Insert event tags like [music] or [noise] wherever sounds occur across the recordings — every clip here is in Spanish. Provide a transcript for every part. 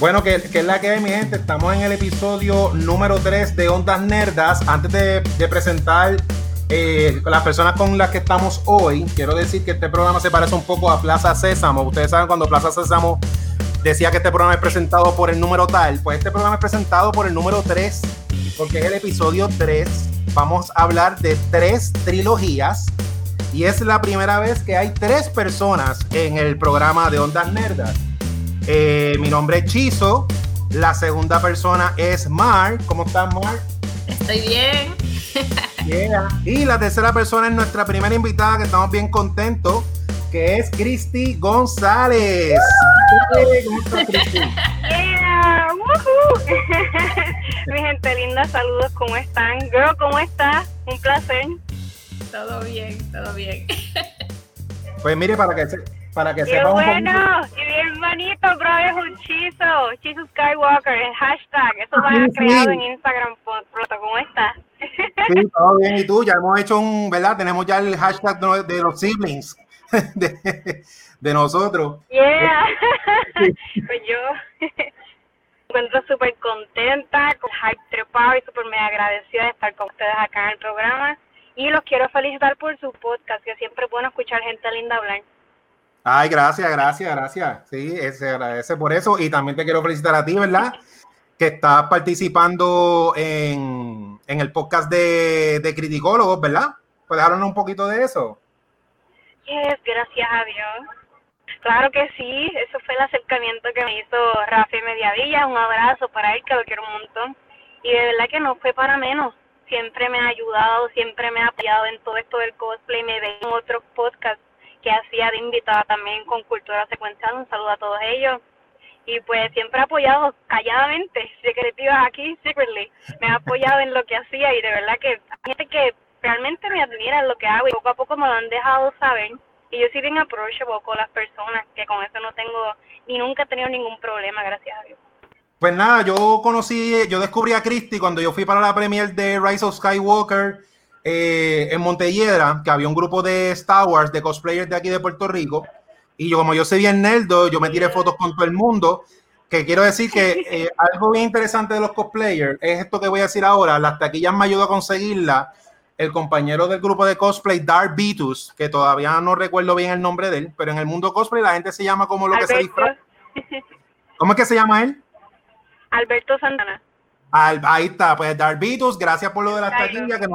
Bueno, que, es la que hay, mi gente. Estamos en el episodio número 3 de Ondas Nerdas. Antes de, presentar eh, las personas con las que estamos hoy, quiero decir que este programa se parece un poco a Plaza Sésamo. Ustedes saben cuando Plaza Sésamo decía que este programa es presentado por el número tal. Pues este programa es presentado por el número 3, porque es el episodio 3. Vamos a hablar de tres trilogías. Y es la primera vez que hay tres personas en el programa de Ondas Nerdas. Eh, mi nombre es Chizo. La segunda persona es Mar. ¿Cómo estás, Mar? Estoy bien. Y la tercera persona es nuestra primera invitada, que estamos bien contentos, que es Cristi González. ¿Cómo estás, Cristi? [laughs] Mi gente linda, saludos, ¿cómo están? Girl, ¿cómo estás? Un placer. Todo bien, todo bien. [laughs] Pues mire, para que se, para que Qué bueno, y bien bonito, bro, es un chizo, chizo Skywalker, el hashtag, eso lo han creado en Instagram pronto, ¿cómo estás? [laughs] Sí, todo bien, y tú, ya hemos hecho un, ¿verdad? Tenemos ya el hashtag de los siblings, [laughs] de, de nosotros. Yeah, [laughs] pues yo me encuentro súper contenta, con hype trepado y súper me agradecida de estar con ustedes acá en el programa. Y los quiero felicitar por su podcast, que siempre es bueno escuchar gente linda hablar. Ay, gracias, gracias, gracias. Sí, se agradece por eso. Y también te quiero felicitar a ti, ¿verdad? Que estás participando en, en el podcast de, de criticólogos, ¿verdad? ¿Puedes hablarnos un poquito de eso? Yes, gracias a Dios. Claro que sí, eso fue el acercamiento que me hizo Rafi Mediavilla. Un abrazo para él, que lo quiero un montón. Y de verdad que no fue para menos. Siempre me ha ayudado, siempre me ha apoyado en todo esto del cosplay. Me ve en otros podcasts que hacía de invitada también con Cultura Secuencial. Un saludo a todos ellos. Y pues siempre ha apoyado calladamente, [laughs] secretiva aquí, secretly. Me ha apoyado en lo que hacía y de verdad que hay gente que realmente me admira en lo que hago y poco a poco me lo han dejado saber. Y yo sí bien approachable con las personas, que con eso no tengo ni nunca he tenido ningún problema, gracias a Dios. Pues nada, yo conocí, yo descubrí a Christy cuando yo fui para la premier de Rise of Skywalker eh, en Montelledra, que había un grupo de Star Wars, de cosplayers de aquí de Puerto Rico, y yo como yo soy bien nerdo, yo me tiré fotos con todo el mundo, que quiero decir que [laughs] eh, algo bien interesante de los cosplayers es esto que voy a decir ahora, las taquillas me ayudó a conseguirla el compañero del grupo de cosplay, Dark Vitus, que todavía no recuerdo bien el nombre de él, pero en el mundo cosplay la gente se llama como lo que se disfraza. ¿Cómo es que se llama él? Alberto Santana ahí está, pues Darvitus, gracias por lo de las taquillas que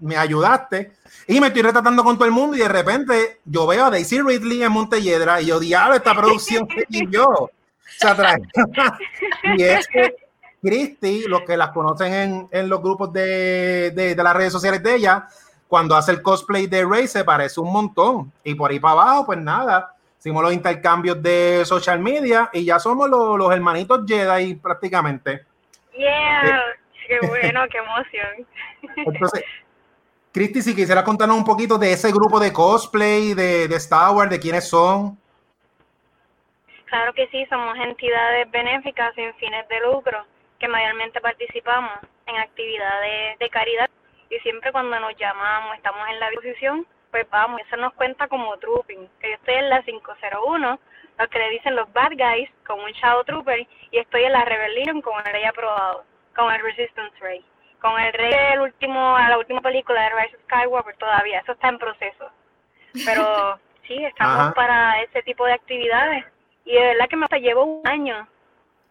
me ayudaste. Y me estoy retratando con todo el mundo y de repente yo veo a Daisy Ridley en Montelledra y yo, diablo, esta producción que yo. Se atrae. [laughs] y es que Christy, los que las conocen en, en los grupos de, de, de, las redes sociales de ella, cuando hace el cosplay de Rey se parece un montón. Y por ahí para abajo, pues nada, hicimos los intercambios de social media y ya somos los, los hermanitos Jedi prácticamente. Yeah, qué bueno, qué emoción. Entonces, Cristi, si quisiera contarnos un poquito de ese grupo de cosplay, de, de Star Wars, de quiénes son. Claro que sí, somos entidades benéficas sin fines de lucro que mayormente participamos en actividades de caridad y siempre cuando nos llamamos, estamos en la disposición, pues vamos, eso nos cuenta como trooping, que yo estoy en la 501 lo que le dicen los bad guys con un Shadow Trooper y estoy en la Rebellion con el rey aprobado, con el Resistance Rey. Con el rey del último, a la última película de Rise of Skywalker todavía, eso está en proceso. Pero [laughs] sí, estamos para ese tipo de actividades. Y de verdad que me llevo un año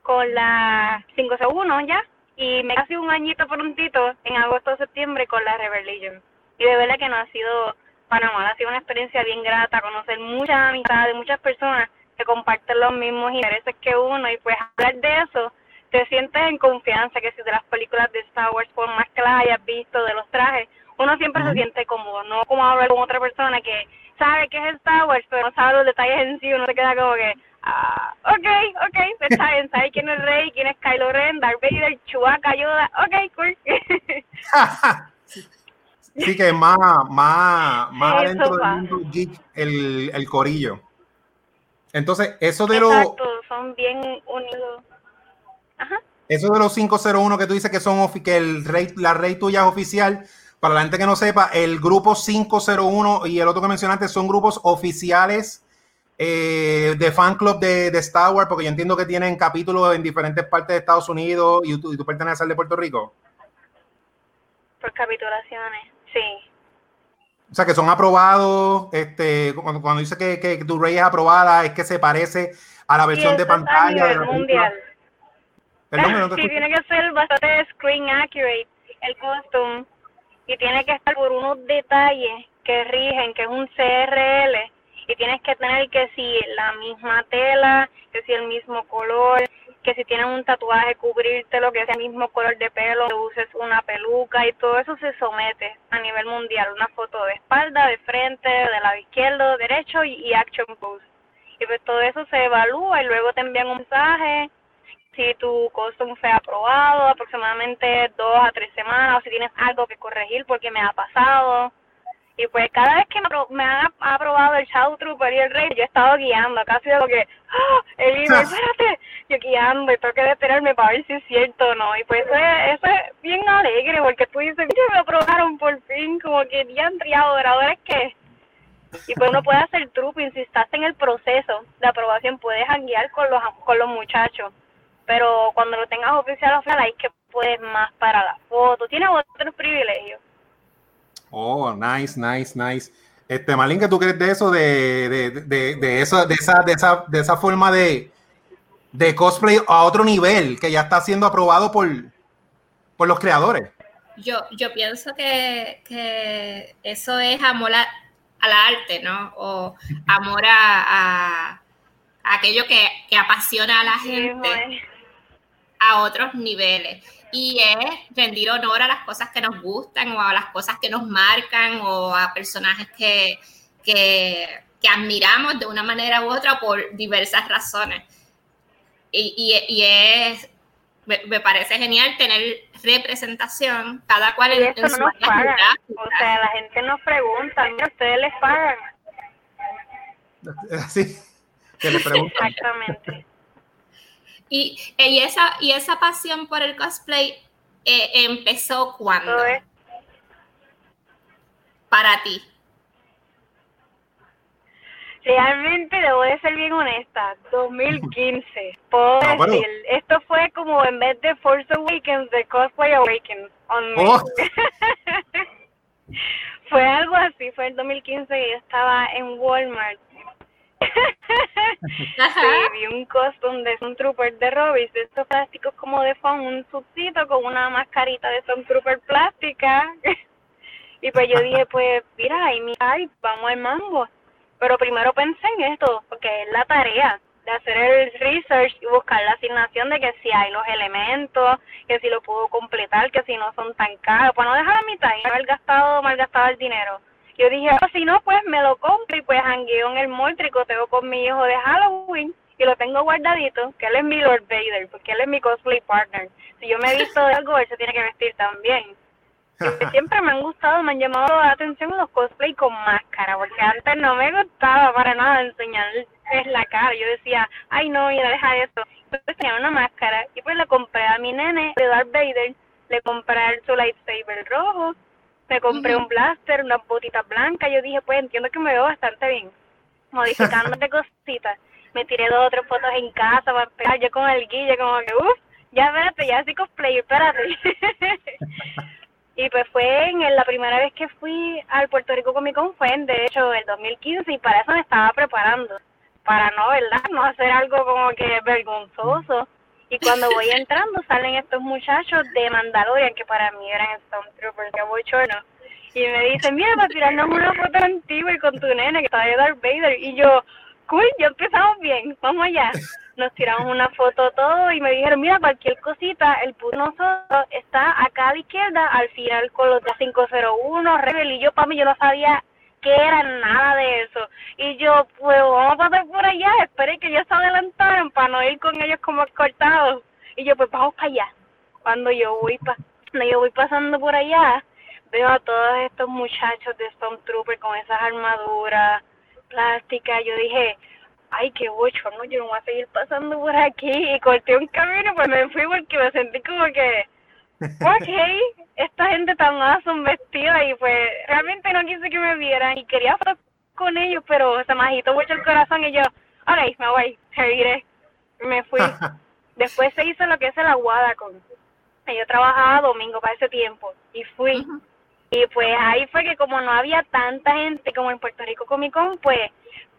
con la 501 ya, y me casi un añito prontito en agosto o septiembre con la Rebellion. Y de verdad que no ha sido para mal, ha sido una experiencia bien grata, conocer muchas amistades, muchas personas que comparten los mismos intereses que uno y pues hablar de eso te sientes en confianza que si de las películas de Star Wars por más que las hayas visto de los trajes uno siempre se siente cómodo no como hablar con otra persona que sabe que es Star Wars pero no sabe los detalles en sí uno se queda como que ah ok ok pues está bien sabe quién es Rey quién es Kylo Ren Darth Vader Chewbacca Yoda ok cool [laughs] sí que más más más adentro del mundo geek el, el corillo entonces, eso de los. son bien unidos. Ajá. Eso de los 501 que tú dices que son que el rey, la rey tuya es oficial, para la gente que no sepa, el grupo 501 y el otro que mencionaste son grupos oficiales eh, de fan club de, de, Star Wars? Porque yo entiendo que tienen capítulos en diferentes partes de Estados Unidos y tú, y tú perteneces al de Puerto Rico. Por capitulaciones, sí. O sea, que son aprobados, este, cuando, cuando dice que, que Blu-ray es aprobada, es que se parece a la versión de pantalla. de la mundial. Perdón, no [laughs] sí, tiene que ser bastante screen accurate el costume y tiene que estar por unos detalles que rigen, que es un CRL y tienes que tener que si la misma tela, que si el mismo color, que si tienes un tatuaje cubrírtelo, que sea el mismo color de pelo, que uses una peluca y todo eso se somete a nivel mundial, una foto de espalda, de frente, de lado izquierdo, derecho y, y action pose. Y pues todo eso se evalúa y luego te envían un mensaje si tu costume fue aprobado aproximadamente dos a tres semanas o si tienes algo que corregir porque me ha pasado. Y pues cada vez que me, han ap- aprobado el Shadow Trooper y el Rey, yo he estado guiando, casi de lo que, ¡ah! el email, [laughs] espérate, yo guiando y tengo que detenerme para ver si es cierto o no. Y pues eso es, eso es bien alegre porque tú dices, "Mira, me aprobaron por fin, como que diantre, ¿y ahora, ahora es que y pues uno puede hacer trooping si estás en el proceso de aprobación puedes guiar con los con los muchachos. Pero cuando lo tengas oficial oficial ahí que puedes más para la foto. Tienes otros privilegios Oh, nice, nice, nice. Este, Malin, ¿qué tú crees de eso, de, de, de, de esa, de esa, de esa, de esa forma de, de cosplay a otro nivel que ya está siendo aprobado por, por los creadores? Yo, yo pienso que, que eso es amor a, al arte, ¿no? O amor a, a- a aquello que, que apasiona a la gente a otros niveles. Y es rendir honor a las cosas que nos gustan o a las cosas que nos marcan o a personajes que, que, que admiramos de una manera u otra por diversas razones. Y, y- y es, me, me parece genial tener representación, cada cual y en, eso en no su nos pagan o sea la gente nos pregunta mira ustedes les pagan [laughs] Así, que le preguntan. exactamente Y, y, esa, y esa pasión por el cosplay eh, empezó cuando para ti. Realmente debo de ser bien honesta, 2015, puedo Ah, bueno. decir, esto fue como en vez de Force Awakens, de Cosplay Awakens on me. Oh. [laughs] fue algo así, fue el 2015 que yo estaba en Walmart. [laughs] Sí, vi un costume de Stormtrooper de Robis, de estos plásticos como de foam, un subcito con una mascarita de Stormtrooper plástica. [laughs] y pues yo dije, pues mira, ahí mi ay, vamos al mambo. Pero primero pensé en esto, porque es la tarea de hacer el research y buscar la asignación de que si hay los elementos, que si lo puedo completar, que si no son tan caros, para no dejar a mitad y haber gastado, mal gastado el dinero. Yo dije, "Ah, si no, pues me lo compro y pues jangueo en el mall, tricoteo con mi hijo de Halloween y lo tengo guardadito, que él es mi Lord Vader, porque él es mi cosplay partner. Si yo me he visto de algo, él se tiene que vestir también. Que [laughs] siempre me han gustado, me han llamado la atención los cosplay con máscara, porque antes no me gustaba para nada enseñar es la cara. Yo decía, ay no, mira, deja eso. Entonces tenía una máscara y pues le compré a mi nene de Darth Vader, le compré su lightsaber rojo, me compré un blaster, unas botitas blancas. Yo dije, pues entiendo que me veo bastante bien, modificándole [laughs] cositas. Me tiré dos o tres fotos en casa para empezar, yo con el guille, como que, uff, ya espérate, ya soy cosplayer, espérate. [laughs] Y pues fue en la primera vez que fui al Puerto Rico Comic Con fue en de hecho el 2015 y para eso me estaba preparando, para no, ¿verdad? No hacer algo como que vergonzoso. Y cuando voy entrando salen estos muchachos de Mandalorian que para mí eran Stormtroopers, que voy chorno. Y me dicen, mira, para tirarnos una foto contigo y con tu nene que está de Darth Vader. Y yo, cool, ya empezamos bien, vamos allá. Nos tiramos una foto todo y me dijeron, mira, cualquier cosita, el de nosotros está acá a la izquierda, al final con los de 501, Rebel, y yo, para mí, yo no sabía que era nada de eso. Y yo, pues vamos a pasar por allá, esperé que ellos se adelantaran para no ir con ellos como cortados. Y yo, pues vamos para allá. Cuando yo voy pa cuando yo voy pasando por allá, veo a todos estos muchachos de Stormtrooper con esas armaduras plásticas. Yo dije, ay, qué bochorno, yo no voy a seguir pasando por aquí. Y corté un camino, pues me fui porque me sentí como que, ok, esta gente tan awesome vestida y pues realmente no quise que me vieran y quería fotos con ellos, pero se me agitó mucho el corazón y yo, ok, me voy, seguiré. Me fui. [laughs] Después se hizo lo que es el aguada con... Yo trabajaba domingo para ese tiempo y fui. Y pues ahí fue que como no había tanta gente como en Puerto Rico Comic Con, pues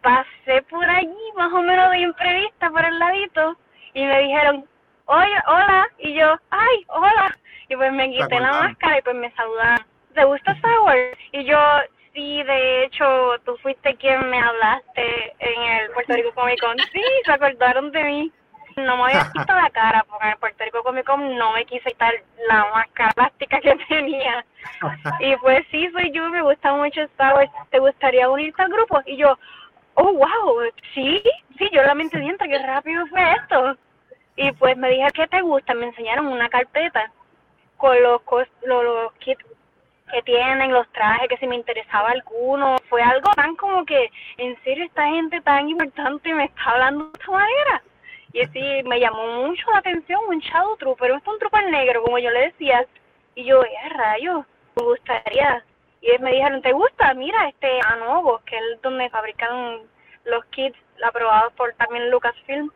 pasé por allí más o menos de imprevista por el ladito y me dijeron, oye, hola, y yo, ay, hola, y pues me quité la máscara y pues me saludaron, ¿te gusta Star Wars? Y yo, sí, de hecho, tú fuiste quien me hablaste en el Puerto Rico Comic Con, [laughs] sí, se acordaron de mí. No me había visto la cara, porque en el Puerto Rico Comic Con no me quise quitar la máscara plástica que [laughs] tenía. Y pues sí, soy yo, me gusta mucho Star Wars, ¿te gustaría unirte al grupo? Y yo, oh, wow, sí, sí, yo la mente dienta, qué rápido fue esto. Y pues me dije, ¿qué te gusta? Me enseñaron una carpeta con los, los, los kits que tienen, los trajes, que si me interesaba alguno. Fue algo tan como que, en serio, esta gente tan importante me está hablando de esta manera. Y así me llamó mucho la atención un Shadow Trooper, es un trooper negro, como yo le decía. Y yo, eh, rayos, me gustaría. Y me dijeron, ¿te gusta? Mira, este Anovo, que es donde fabrican los kits aprobados por también Lucasfilm.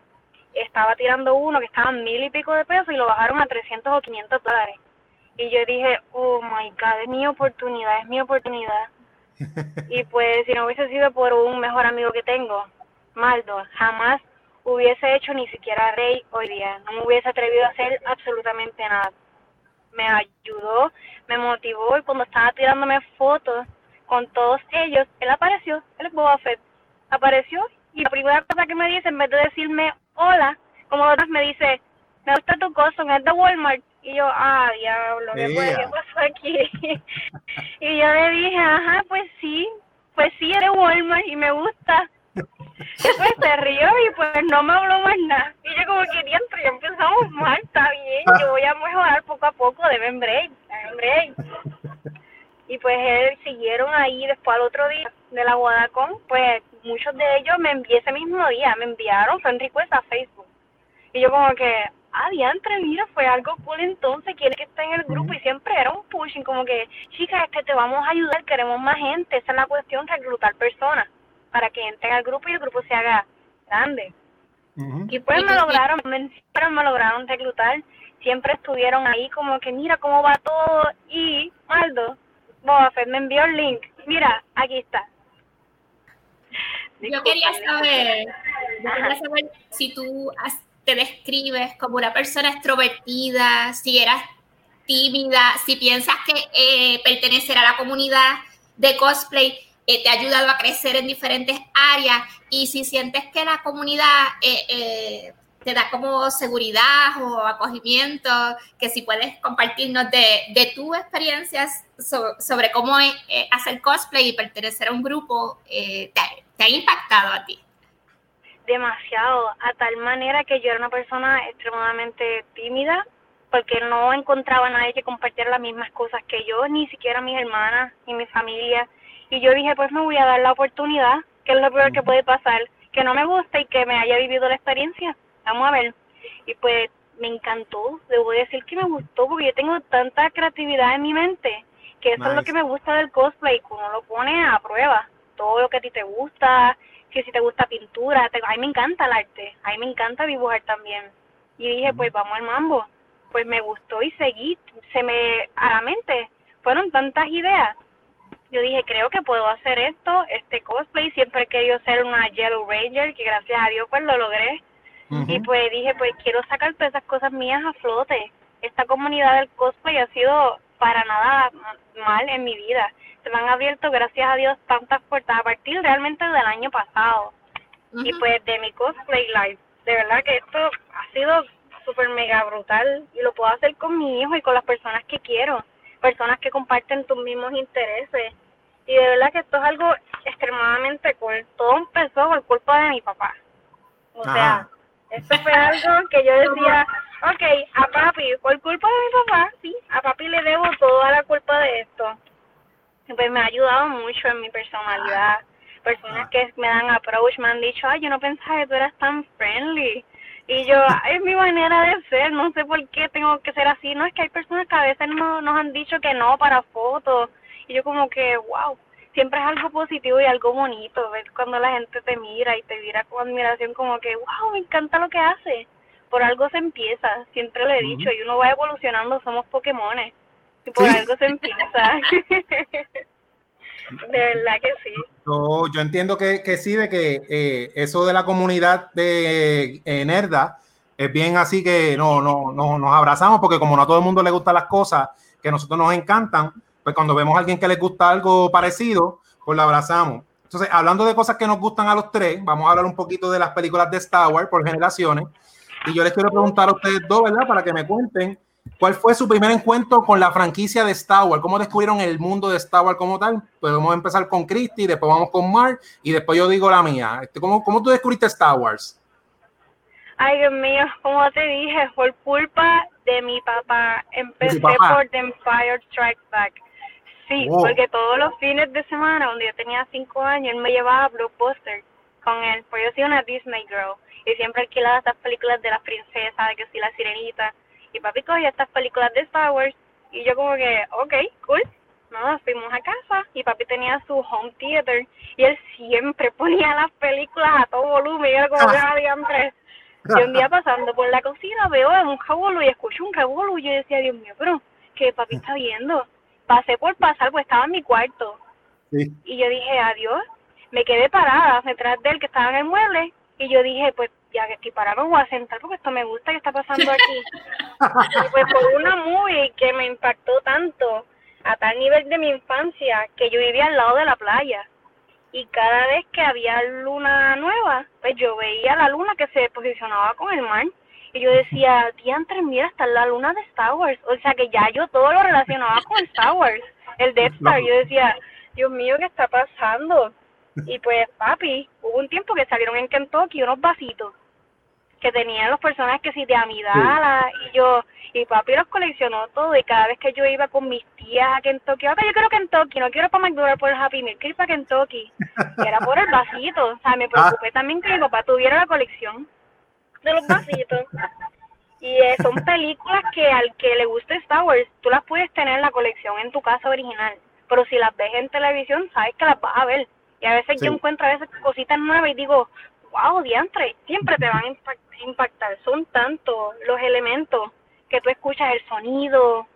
Estaba tirando uno que estaba mil y pico de pesos y lo bajaron a 300 o 500 dólares. Y yo dije, oh my god, es mi oportunidad, es mi oportunidad. [laughs] y pues si no hubiese sido por un mejor amigo que tengo, Maldo, jamás hubiese hecho ni siquiera rey hoy día. No me hubiese atrevido a hacer absolutamente nada. Me ayudó, me motivó y cuando estaba tirándome fotos con todos ellos, él apareció, él es Boba Fett. Apareció y la primera cosa que me dice, en vez de decirme hola, como otras me dice, me gusta tu costo, es de Walmart. Y yo, ah, diablo, ¿qué, pasó aquí? [laughs] y yo le dije, ajá, pues sí, pues sí, eres Walmart y me gusta. Después se rió y pues no me habló más nada. Y yo como que diantre, ya empezamos mal, está bien, yo voy a mejorar poco a poco, deben break, deben break. Y pues él siguieron ahí después al otro día de la Guadacón, pues muchos de ellos me envié ese mismo día, me enviaron friend request a Facebook. Y yo como que, ah, diantre, mira, fue algo cool entonces, quiere que esté en el grupo y siempre era un pushing, como que, chicas, es que te vamos a ayudar, queremos más gente, esa es la cuestión, reclutar personas para que entren al grupo y el grupo se haga grande. Y pues me lograron, me, me lograron reclutar, siempre estuvieron ahí como que mira cómo va todo y Maldo, Boba me envió el link, mira, aquí está. Yo quería saber, yo quería saber si tú te describes como una persona extrovertida, si eras tímida, si piensas que eh, pertenecer a la comunidad de cosplay eh, te ha ayudado a crecer en diferentes áreas y si sientes que la comunidad eh, te da como seguridad o acogimiento, que si puedes compartirnos de, de tus experiencias sobre, cómo hacer cosplay y pertenecer a un grupo, te, te ha impactado a ti demasiado, a tal manera que yo era una persona extremadamente tímida, porque no encontraba a nadie que compartiera las mismas cosas que yo, ni siquiera mis hermanas, ni mi familia. Y yo dije, pues me voy a dar la oportunidad, que es lo peor que puede pasar, que no me guste y que me haya vivido la experiencia. Vamos a ver. Y pues me encantó, debo decir que me gustó, porque yo tengo tanta creatividad en mi mente, que eso es lo que me gusta del cosplay, que uno lo pone a prueba. Todo lo que a ti te gusta, que si te gusta pintura, te, a mí me encanta el arte, a mí me encanta dibujar también. Y dije, pues vamos al mambo. Pues me gustó y seguí, se me, a la mente, fueron tantas ideas. Yo dije, creo que puedo hacer esto, este cosplay, siempre he querido ser una Yellow Ranger, que gracias a Dios pues lo logré. Y pues dije, pues quiero sacar todas esas cosas mías a flote. Esta comunidad del cosplay ha sido para nada mal en mi vida se me han abierto, gracias a Dios, tantas puertas a partir realmente del año pasado. Y pues de mi cosplay life. De verdad que esto ha sido súper mega brutal y lo puedo hacer con mi hijo y con las personas que quiero, personas que comparten tus mismos intereses. Y de verdad que esto es algo extremadamente cool. Todo empezó por culpa de mi papá. O sea, esto fue algo que yo decía, ok, a papi, por culpa de mi papá, sí, a papi le debo toda la culpa de esto pues me ha ayudado mucho en mi personalidad. Personas que me dan approach me han dicho, ay, yo no pensaba que tú eras tan friendly. Y yo, es mi manera de ser, no sé por qué tengo que ser así. No, es que hay personas que a veces no, nos han dicho que no para fotos. Y yo como que, wow, siempre es algo positivo y algo bonito ver cuando la gente te mira y te mira con admiración como que, wow, me encanta lo que hace. Por algo se empieza, siempre lo he dicho, y uno va evolucionando, somos Pokémones. Y por algo se empieza. [laughs] de verdad que sí. Yo, yo entiendo que, que, sí, de que eh, eso de la comunidad de eh, Nerda es bien así que no, no, no, nos abrazamos porque como no a todo el mundo le gustan las cosas que a nosotros nos encantan, pues cuando vemos a alguien que le gusta algo parecido, pues la abrazamos. Entonces, hablando de cosas que nos gustan a los tres, vamos a hablar un poquito de las películas de Star Wars por generaciones. Y yo les quiero preguntar a ustedes dos, ¿verdad? Para que me cuenten cuál fue su primer encuentro con la franquicia de Star Wars, cómo descubrieron el mundo de Star Wars como tal. Pues vamos a empezar con Christy, después vamos con Mark y después yo digo la mía. Este, ¿Cómo, cómo tú descubriste Star Wars? Ay, Dios mío, como te dije, por culpa de mi papá. Empecé por The Empire Strikes Back. Sí, porque todos los fines de semana, cuando yo tenía cinco años, él me llevaba a Blockbuster con él, pues yo soy una Disney girl y siempre alquilaba estas películas de las princesas, de que sí, la sirenita, y papi cogía estas películas de Star Wars y yo como que, ok, cool, nos fuimos a casa y papi tenía su home theater y él siempre [laughs] ponía las películas a todo volumen y era como que había tres. Y un día pasando por la cocina veo un jabolo y escucho un jabolo y yo decía, Dios mío, pero ¿qué papi está viendo? Pasé por pasar, pues estaba en mi cuarto. Y yo dije, adiós. Me quedé parada detrás de él que estaba en el mueble. Y yo dije, pues ya que estoy parada, me voy a sentar porque esto me gusta que está pasando aquí. [laughs] y pues por una movie que me impactó tanto, a tal nivel de mi infancia, que yo vivía al lado de la playa. Y cada vez que había luna nueva, pues yo veía la luna que se posicionaba con el mar y yo decía, diantre, mira, está la luna de Star Wars. O sea que ya yo todo lo relacionaba con Star Wars, el Death Star. Yo decía, Dios mío, ¿qué está pasando? Y pues, papi, hubo un tiempo que salieron en Kentucky unos vasitos que tenían los personajes que sí de Amidala y yo y papi los coleccionó todo y cada vez que yo iba con mis tías a Kentucky, yo quiero Kentucky, no quiero para McDonald's por el Happy Meal, quiero ir para Kentucky. Y era por el vasito, o sea, me preocupé también que mi papá tuviera la colección de los vasitos. Y eh, son películas que al que le guste Star Wars, tú las puedes tener en la colección en tu casa original. Pero si las ves en televisión, sabes que las vas a ver. Y a veces yo encuentro a veces cositas nuevas y digo, wow, diantre, siempre te van a impactar. Son tantos los elementos que tú escuchas, el sonido,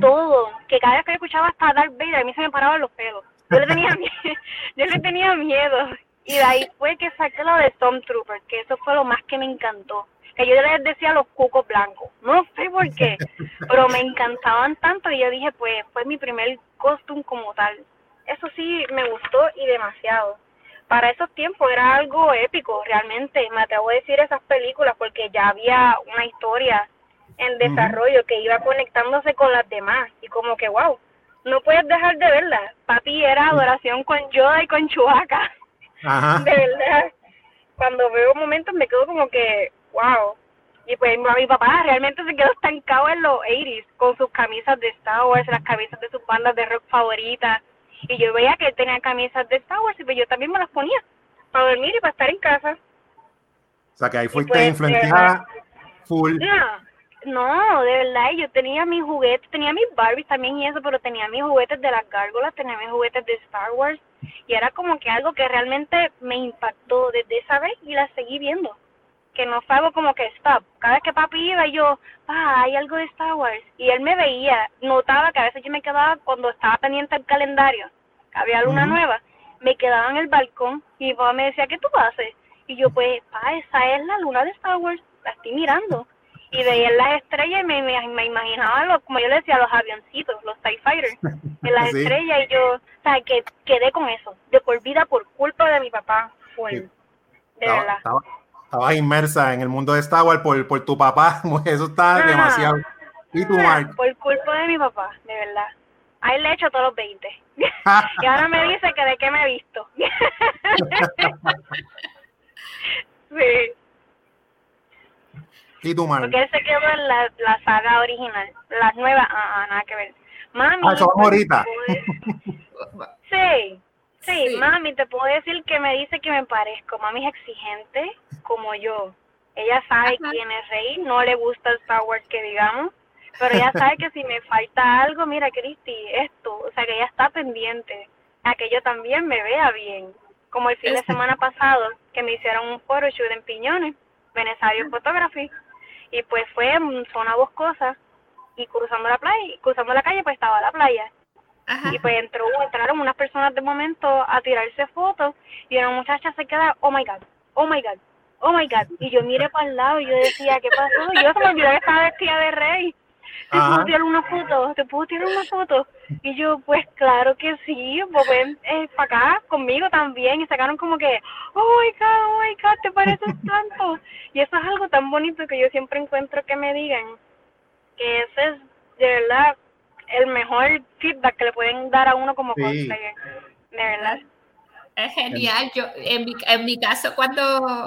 todo, que cada vez que yo escuchaba hasta Darth Vader, a mí se me paraban los pelos. Yo le tenía [laughs] miedo, yo le tenía miedo. Y de ahí fue que saqué lo de Stormtrooper, que eso fue lo más que me encantó. Que yo les decía los cucos blancos. No sé por qué, [laughs] pero me encantaban tanto y yo dije, pues fue mi primer costume como tal. Eso sí me gustó y demasiado. Para esos tiempos era algo épico, realmente. Me atrevo a decir esas películas porque ya había una historia en desarrollo que iba conectándose con las demás. Y como que, wow, no puedes dejar de verla. Papi era adoración con Yoda y con Chewbacca. [laughs] De verdad, cuando veo momentos me quedo como que, wow. Y pues mi papá realmente se quedó estancado en los 80s con sus camisas de Star Wars, las camisas de sus bandas de rock favoritas. Y yo veía que él tenía camisas de Star Wars y pues yo también me las ponía para dormir y para estar en casa. O sea que ahí fuiste pues, influenciada full. No, de verdad, yo tenía mis juguetes, tenía mis Barbies también y eso, pero tenía mis juguetes de las gárgolas, tenía mis juguetes de Star Wars y era como que algo que realmente me impactó desde esa vez y la seguí viendo. Que no fue algo como que stop. Cada vez que papi iba yo, ah, hay algo de Star Wars. Y él me veía, notaba que a veces yo me quedaba cuando estaba pendiente del calendario, que había luna nueva, me quedaba en el balcón y mi papá me decía, ¿qué tú haces? Y yo, pues, pa, esa es la luna de Star Wars, la estoy mirando y veía las estrellas y me, me, imaginaba, lo, como yo le decía, los avioncitos, los TIE Fighters, en las [laughs] estrellas y yo, o sea, que quedé con eso, de por vida por culpa de mi papá, fue, de verdad. estabas inmersa en el mundo de Star Wars por, por tu papá, [laughs] eso está demasiado. ¿Y tu Mark? Por culpa de mi papá, de verdad. Ahí le he hecho todos los 20. [laughs] y ahora me dice que de qué me he visto. sí. ¿Y tu Porque él se quedó en la, la saga original. Las nuevas, ah, ah, nada que ver. Mami. Ah, ahorita. [laughs] Sí, sí, mami, te puedo decir que me dice que me parezco. Mami es exigente como yo. Ella sabe quién es Rey, no le gusta el Star Wars que digamos, pero ella sabe que si me falta algo, mira, Cristi, esto, o sea, que ella está pendiente. aquello también me vea bien. Como el fin de semana pasado, que me hicieron un photoshoot en Piñones, Benesario Photography, y pues fue en zona boscosa, y cruzando la playa, cruzando la calle, pues estaba la playa. Y pues entró, entraron unas personas de momento a tirarse fotos, y una muchacha se queda, oh my god, oh my god, oh my god. Y yo miré para el lado y yo decía, ¿qué pasó? Y yo se me olvidó que estaba vestida de rey. ¿Te puedo tirar una foto? ¿Te puedo tirar una foto? Y yo, pues claro que sí, pues ven eh, para acá conmigo también. Y sacaron como que, oh my god, oh my god, te pareces tanto. Y eso es algo tan bonito que yo siempre encuentro que me digan que ese es de verdad el mejor feedback que le pueden dar a uno como sí. De verdad. Es genial. Yo, en mi, en mi caso, cuando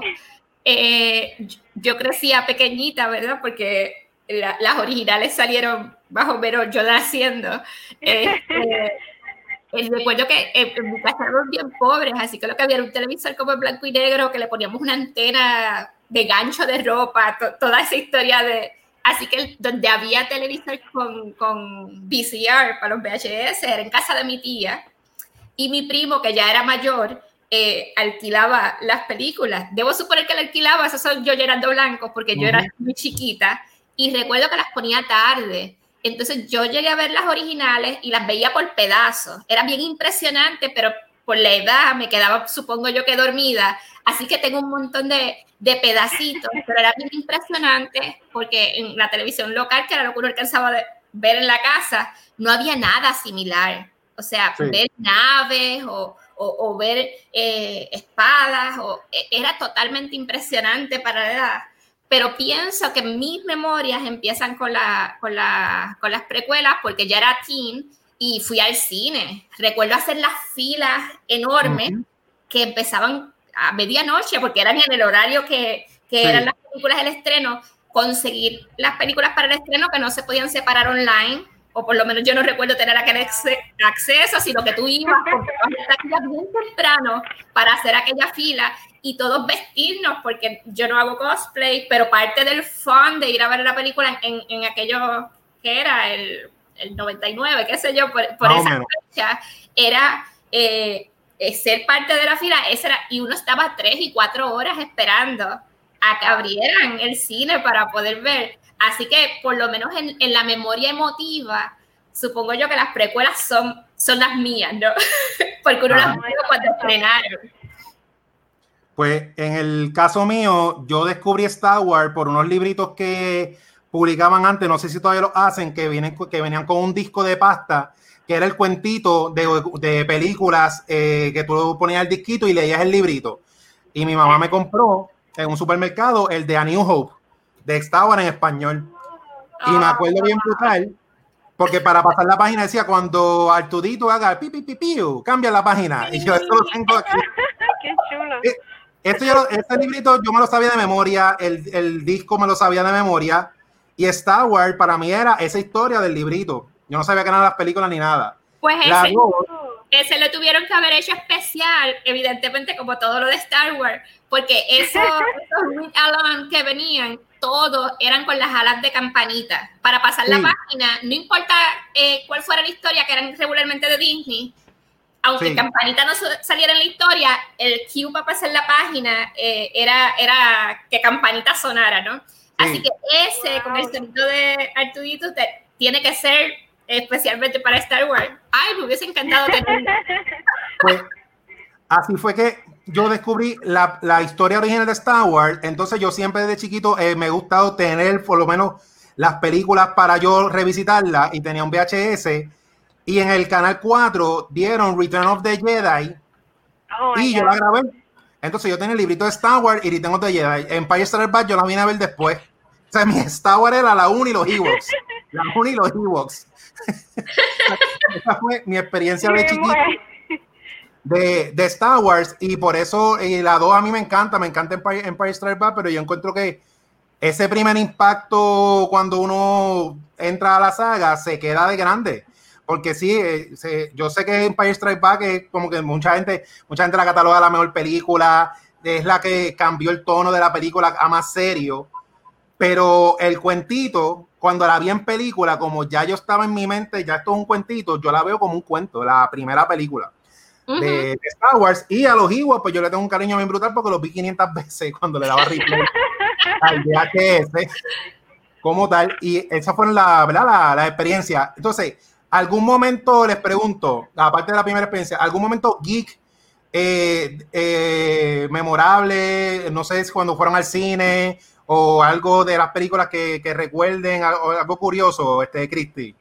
eh, yo crecía pequeñita, ¿verdad? Porque las originales salieron bajo o menos yo naciendo. Este, [laughs] recuerdo que en, mi casa éramos bien pobres, así que lo que había era un televisor como en blanco y negro, que le poníamos una antena de gancho de ropa, toda esa historia de... Así que donde había televisor con, con VCR para los VHS era en casa de mi tía y mi primo, que ya era mayor, eh, alquilaba las películas. Debo suponer que la alquilaba, eso soy yo llenando blancos, porque yo era muy chiquita y recuerdo que las ponía tarde. Entonces yo llegué a ver las originales y las veía por pedazos. Era bien impresionante, pero por la edad me quedaba, supongo yo, que dormida. Así que tengo un montón de, de pedacitos, [laughs] pero era bien impresionante porque en la televisión local, que era lo que uno alcanzaba a ver en la casa, no había nada similar. O sea, ver naves o, o, ver eh, espadas, o, e, era totalmente impresionante para la edad. Pero pienso que mis memorias empiezan con, la, con, la, con las precuelas porque ya era teen y fui al cine. Recuerdo hacer las filas enormes que empezaban a medianoche porque eran en el horario que, que eran las películas del estreno, conseguir las películas para el estreno que no se podían separar online o por lo menos yo no recuerdo tener aquel acceso, sino que tú ibas bien temprano para hacer aquella fila y todos vestirnos, porque yo no hago cosplay, pero parte del fun de ir a ver la película en, en aquello que era el, el 99, qué sé yo, por, esa fecha, era eh, eh, ser parte de la fila, esa era, y uno estaba tres y cuatro horas esperando a que abrieran el cine para poder ver. Así que por lo menos en, en, la memoria emotiva, supongo yo que las precuelas son, son las mías, ¿no? [laughs] Porque uno las vio cuando estrenaron. Pues en el caso mío, yo descubrí Star Wars por unos libritos que publicaban antes, no sé si todavía lo hacen, que, vienen, que venían con un disco de pasta, que era el cuentito de, de películas que tú ponías el disquito y leías el librito. Y mi mamá me compró en un supermercado el de A New Hope de Star Wars en español. Y me acuerdo bien brutal, porque para pasar la página decía cuando Artudito haga pi, pi, pi, cambia la página. Y yo esto lo tengo aquí. [laughs] Qué chulo. Esto yo, este librito yo me lo sabía de memoria, el, el, disco me lo sabía de memoria. Y Star Wars para mí era esa historia del librito. Yo no sabía que eran las películas ni nada. Pues ese, ese lo tuvieron que haber hecho especial, evidentemente, como todo lo de Star Wars, porque [laughs] esos, esos que venían todos eran con las alas de campanita. Para pasar la página, no importa eh, cuál fuera la historia, que eran regularmente de Disney, aunque campanita no saliera en la historia, el cue para pasar la página eh, era, era que campanita sonara, ¿no? Así que ese, con el sonido de Artudito, tiene que ser especialmente para Star Wars. Ay, me hubiese encantado tenerlo. [laughs] Pues, así fue que yo descubrí la, la, historia original de Star Wars, entonces yo siempre desde chiquito eh, me ha gustado tener por lo menos las películas para yo revisitarlas y tenía un VHS y en el canal 4 dieron Return of the Jedi oh y yo la grabé. Entonces yo tenía el librito de Star Wars y Return of the Jedi. Empire Strikes Back yo la vine a ver después. O sea, [laughs] mi Star Wars era la 1 y los Ewoks. La 1 y los Ewoks. [laughs] Esa fue mi experiencia de chiquito de, de, Star Wars y por eso y la 2 a mí me encanta, me encanta Empire, Empire Strikes Back, pero yo encuentro que ese primer impacto cuando uno entra a la saga se queda de grande. Porque sí, eh, se, yo sé que Empire Strikes Back es como que mucha gente, mucha gente la cataloga la mejor película, es la que cambió el tono de la película a más serio. Pero el cuentito, cuando la vi en película, como ya yo estaba en mi mente, ya esto es un cuentito, yo la veo como un cuento, la primera película. de, Star Wars. Y a los Ewoks, pues yo le tengo un cariño bien brutal porque los vi 500 veces cuando le daba replay [laughs] al VHS como tal. Y esa fue la, ¿verdad? La, experiencia. Entonces, algún momento les pregunto, aparte de la primera experiencia, algún momento geek eh, eh, memorable, no sé si cuando fueron al cine o algo de las películas que, recuerden, algo, algo curioso, este Cristi.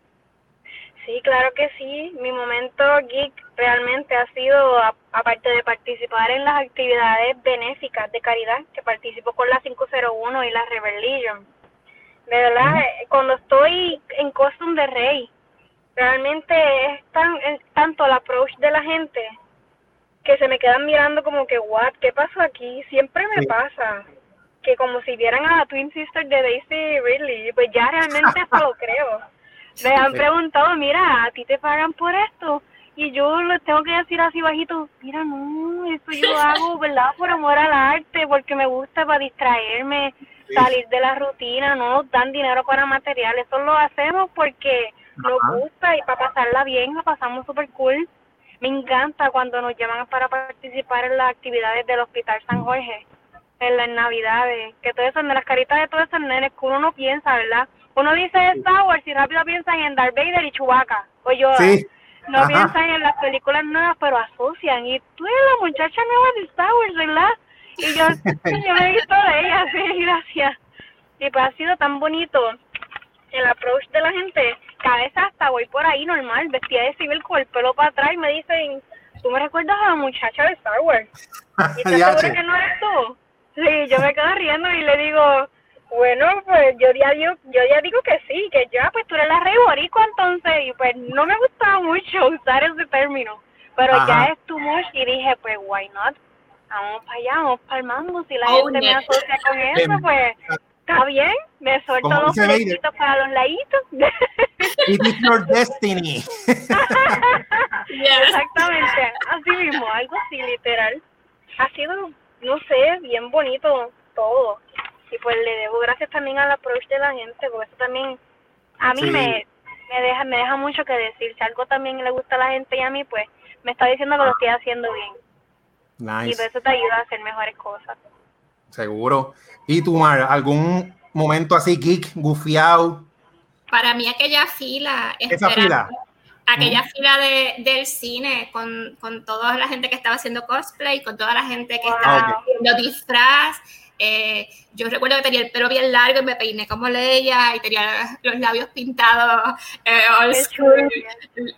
Sí, claro que sí. Mi momento geek realmente ha sido, aparte de participar en las actividades benéficas de caridad, que participo con la 501 y la Rebel De verdad, eh, cuando estoy en Costum de Rey, realmente es, tan, tanto el approach de la gente que se me quedan mirando como que, what, ¿qué pasó aquí? Siempre me pasa que como si vieran a la Twin Sister de Daisy Ridley, pues ya realmente [laughs] eso lo creo. Me han preguntado, mira, a ti te pagan por esto. Y yo les tengo que decir así bajito, mira, no, esto yo [laughs] hago, ¿verdad? Por amor al arte, porque me gusta para distraerme, salir de la rutina, no nos dan dinero para material, eso lo hacemos porque nos gusta y para pasarla bien, la pasamos súper cool. Me encanta cuando nos llaman para participar en las actividades del Hospital San Jorge, en las navidades, que todo eso, en las caritas de todos esos nenes que uno no piensa, ¿verdad? Uno dice Star Wars y rápido piensan en Darth Vader y Chewbacca. O yo, no piensan en las películas nuevas, pero asocian. Y tú eres la muchacha nueva de Star Wars, ¿verdad? Y yo, [laughs] yo me he visto de ella, [laughs] sí, gracias. Y pues ha sido tan bonito el approach de la gente. Cada vez hasta voy por ahí normal, vestida de civil con el pelo para atrás y me dicen, ¿tú me recuerdas a la muchacha de Star Wars? [laughs] ¿Y te aseguro que no eres tú? Sí, yo me quedo riendo y le digo, bueno, pues yo ya digo, yo ya digo que sí, que ya, pues tú eres la rey boricua entonces, y pues no me gustaba mucho usar ese término, pero ya es too much y dije, pues why not, vamos para allá, vamos para el mambo, si la gente me asocia con eso, pues está bien, me suelto los besitos para los laditos. [laughs] It is your destiny. [laughs] Exactamente, así mismo, algo así, literal. Ha sido, no sé, bien bonito todo y pues le debo gracias también al approach de la gente, porque eso también a mí me, me deja me deja mucho que decir. Si algo también le gusta a la gente y a mí, pues me está diciendo que lo estoy haciendo bien. Nice. Y pues eso te ayuda a hacer mejores cosas. Seguro. ¿Y tú, Mar, algún momento así geek, gufiado? Para mí aquella fila. Esa fila. Aquella fila de, del cine con, con toda la gente que estaba haciendo cosplay, con toda la gente que estaba haciendo disfraz eh, yo recuerdo que tenía el pelo bien largo y me peiné como ella y tenía los labios pintados eh,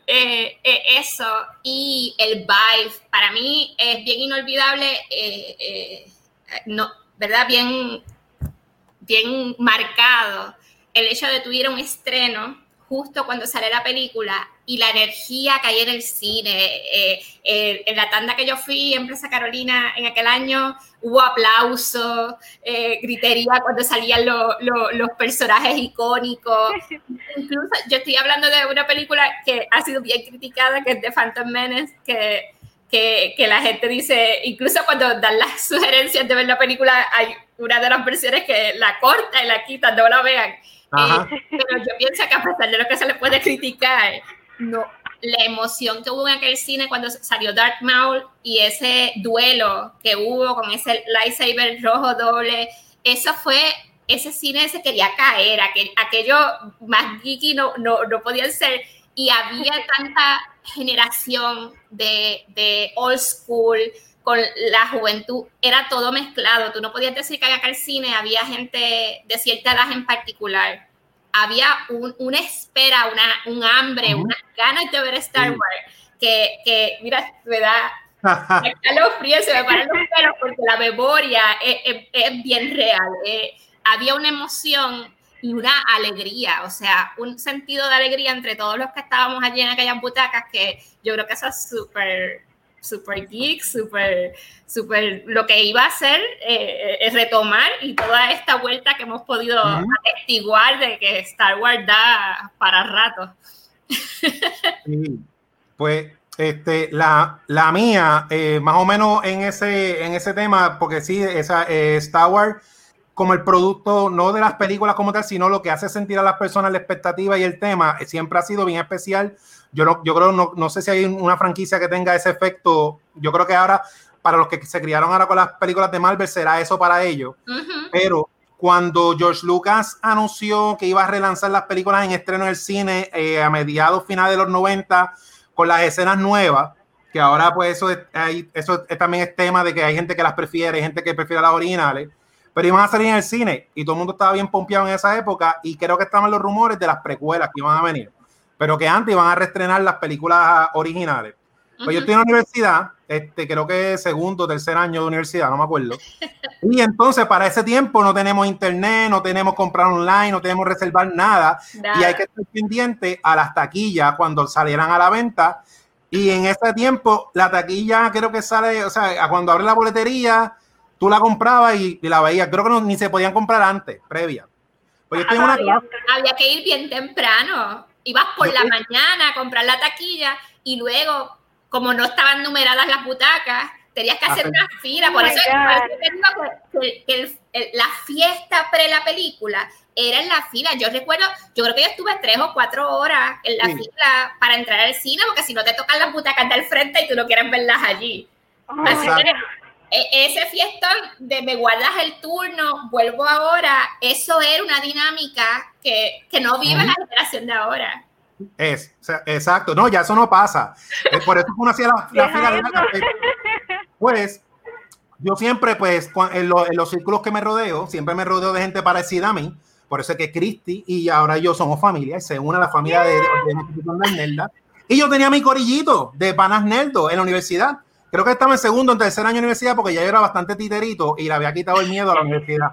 eh, eso y el vibe para mí es bien inolvidable, no, ¿verdad? Bien, bien marcado el hecho de tuviera un estreno justo cuando sale la película y la energía que hay en el cine. Eh, eh, en la tanda que yo fui en Plaza Carolina en aquel año hubo aplausos, eh, gritería cuando salían los personajes icónicos. Incluso yo estoy hablando de una película que ha sido bien criticada, que es de Phantom Menace, que, que, que la gente dice, incluso cuando dan las sugerencias de ver la película, hay una de las versiones que la corta y la quita, no la vean. Eh, [laughs] pero yo pienso que a pesar de lo que se le puede criticar, no, la emoción que hubo en aquel cine cuando salió Dark Maul y ese duelo que hubo con ese lightsaber rojo doble, eso fue, ese cine se quería caer, aquel, aquello más geeky no, no, no podían ser, y había tanta generación de, de old school, con la juventud, era todo mezclado. Tú no podías decir que acá el cine había gente de cierta edad en particular. Había una espera, una, un hambre, una ganas de ver Star Wars, que, que mira, me da [laughs] frío, se me paran los pelos porque la memoria es, es, bien real. Eh, había una emoción y una alegría, o sea, un sentido de alegría entre todos los que estábamos allí en aquellas butacas que yo creo que eso es súper super geek, super, super, lo que iba a hacer eh, es retomar y toda esta vuelta que hemos podido atestiguar de que Star Wars da para rato. Pues este, la, la mía, eh, más o menos en ese, en ese tema, porque sí, esa eh, Star Wars como el producto, no de las películas como tal, sino lo que hace sentir a las personas la expectativa y el tema, eh, siempre ha sido bien especial. Yo, no, yo creo, no, no sé si hay una franquicia que tenga ese efecto. Yo creo que ahora, para los que se criaron ahora con las películas de Marvel, será eso para ellos. Pero cuando George Lucas anunció que iba a relanzar las películas en estreno en el cine eh, a mediados finales de los 90 con las escenas nuevas, que ahora pues eso, eso también es tema de que hay gente que las prefiere, hay gente que prefiere las originales pero iban a salir en el cine y todo el mundo estaba bien pompeado en esa época y creo que estaban los rumores de las precuelas que iban a venir, pero que antes iban a reestrenar las películas originales. Pues yo estoy en la universidad, este, creo que segundo o tercer año de universidad, no me acuerdo. Y entonces para ese tiempo no tenemos internet, no tenemos comprar online, no tenemos reservar nada, nada. y hay que estar pendiente a las taquillas cuando salieran a la venta. Y en ese tiempo la taquilla creo que sale, o sea, cuando abre la boletería, tú la comprabas y, la veías. Creo que no, ni se podían comprar antes, previa. Pues había, había, que ir bien temprano. Ibas por la mañana a comprar la taquilla y luego, como no estaban numeradas las butacas, tenías que hacer una fila. Por oh eso, que, que la fiesta pre la película era en la fila. Yo recuerdo, yo creo que yo estuve tres o cuatro horas en la fila para entrar al cine, porque si no te tocan las butacas del frente y tú no quieres verlas allí. Oh, e, ese fiestón de me guardas el turno, vuelvo ahora, eso era una dinámica que, que no vive la generación de ahora. Es, exacto, no, ya eso no pasa. por eso uno hacía la, la fila de Pues yo siempre, pues, en, los círculos que me rodeo, siempre me rodeo de gente parecida a mí. Por eso es que Cristi y ahora yo somos familia y se une a la familia de, de, de, Y yo tenía mi corillito de panas nerdo en la universidad creo que estaba en segundo, en tercer año de universidad, porque ya era bastante titerito y le había quitado el miedo a la universidad.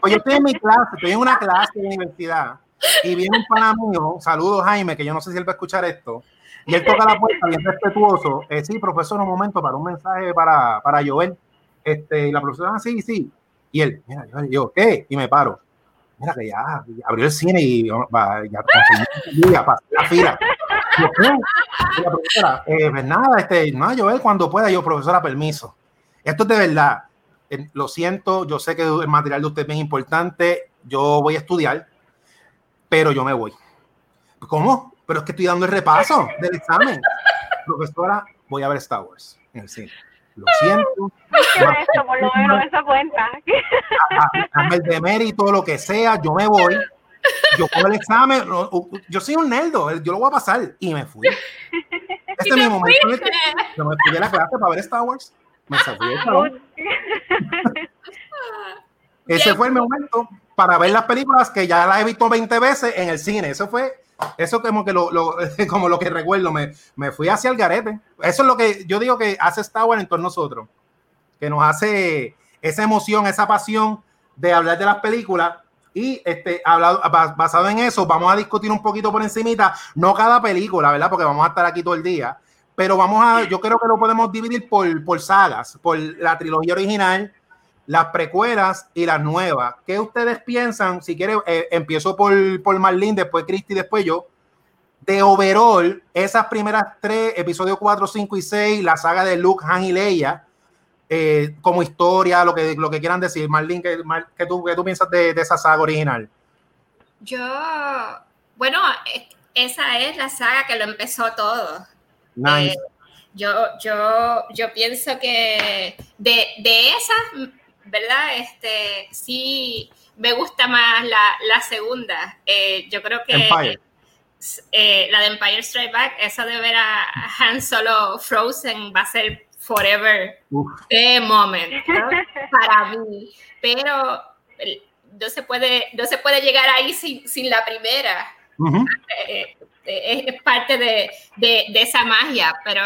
Pues yo estoy en mi clase, estoy en una clase de universidad y viene un pana mío, saludos Jaime, que yo no sé si él va a escuchar esto, y él toca la puerta bien respetuoso, eh, sí, profesor, un momento para un mensaje para, para Joel. Este, y la profesora, ah, sí, sí. Y él, mira, yo, ¿qué? Y me paro. Mira que ya, abrió el cine y ya conseguí la fila. La profesora, eh, pues nada, este, no, yo cuando pueda, yo, profesora, permiso. Esto es de verdad. Eh, lo siento, yo sé que el material de usted es bien importante. Yo voy a estudiar, pero yo me voy. ¿Cómo? Pero es que estoy dando el repaso del examen. Profesora, voy a ver Star Wars en el cine. Lo siento. Esto, por lo menos esa cuenta. el de todo lo que sea, yo me voy yo con el examen, yo soy un nerdo, yo lo voy a pasar y me fui. [laughs] Este es mi momento. yo me fui de la clase para ver Star Wars. Me salí [laughs] Ese fue el momento para ver las películas que ya las he visto 20 veces en el cine. Eso fue, eso como que lo, lo [laughs] como lo que recuerdo, me, me, fui hacia el garete. Eso es lo que yo digo que hace Star Wars en torno a nosotros, que nos hace esa emoción, esa pasión de hablar de las películas y este, hablado, basado en eso, vamos a discutir un poquito por encimita, no cada película, ¿verdad? Porque vamos a estar aquí todo el día, pero vamos a, yo creo que lo podemos dividir por, por sagas, por la trilogía original, las precuelas y las nuevas. ¿Qué ustedes piensan? Si quieren, eh, empiezo por, por Marlene, después Christy, después yo. De overall, esas primeras tres, episodios 4, 5 y 6, la saga de Luke, Han y Leia, eh, como historia, lo que, lo que quieran decir. Marlene, ¿qué, tú, qué tú piensas de, esa saga original? Yo, bueno, esa es la saga que lo empezó todo. Eh, yo, yo, yo pienso que de, de esas, ¿verdad? Este, sí, me gusta más la, segunda. Eh, yo creo que la de Empire Strike Back, esa de ver a Han Solo Frozen va a ser forever the moment para mí. Pero no se puede, no se puede llegar ahí sin, sin la primera. Eh, eh, es, parte de, de, de, esa magia, pero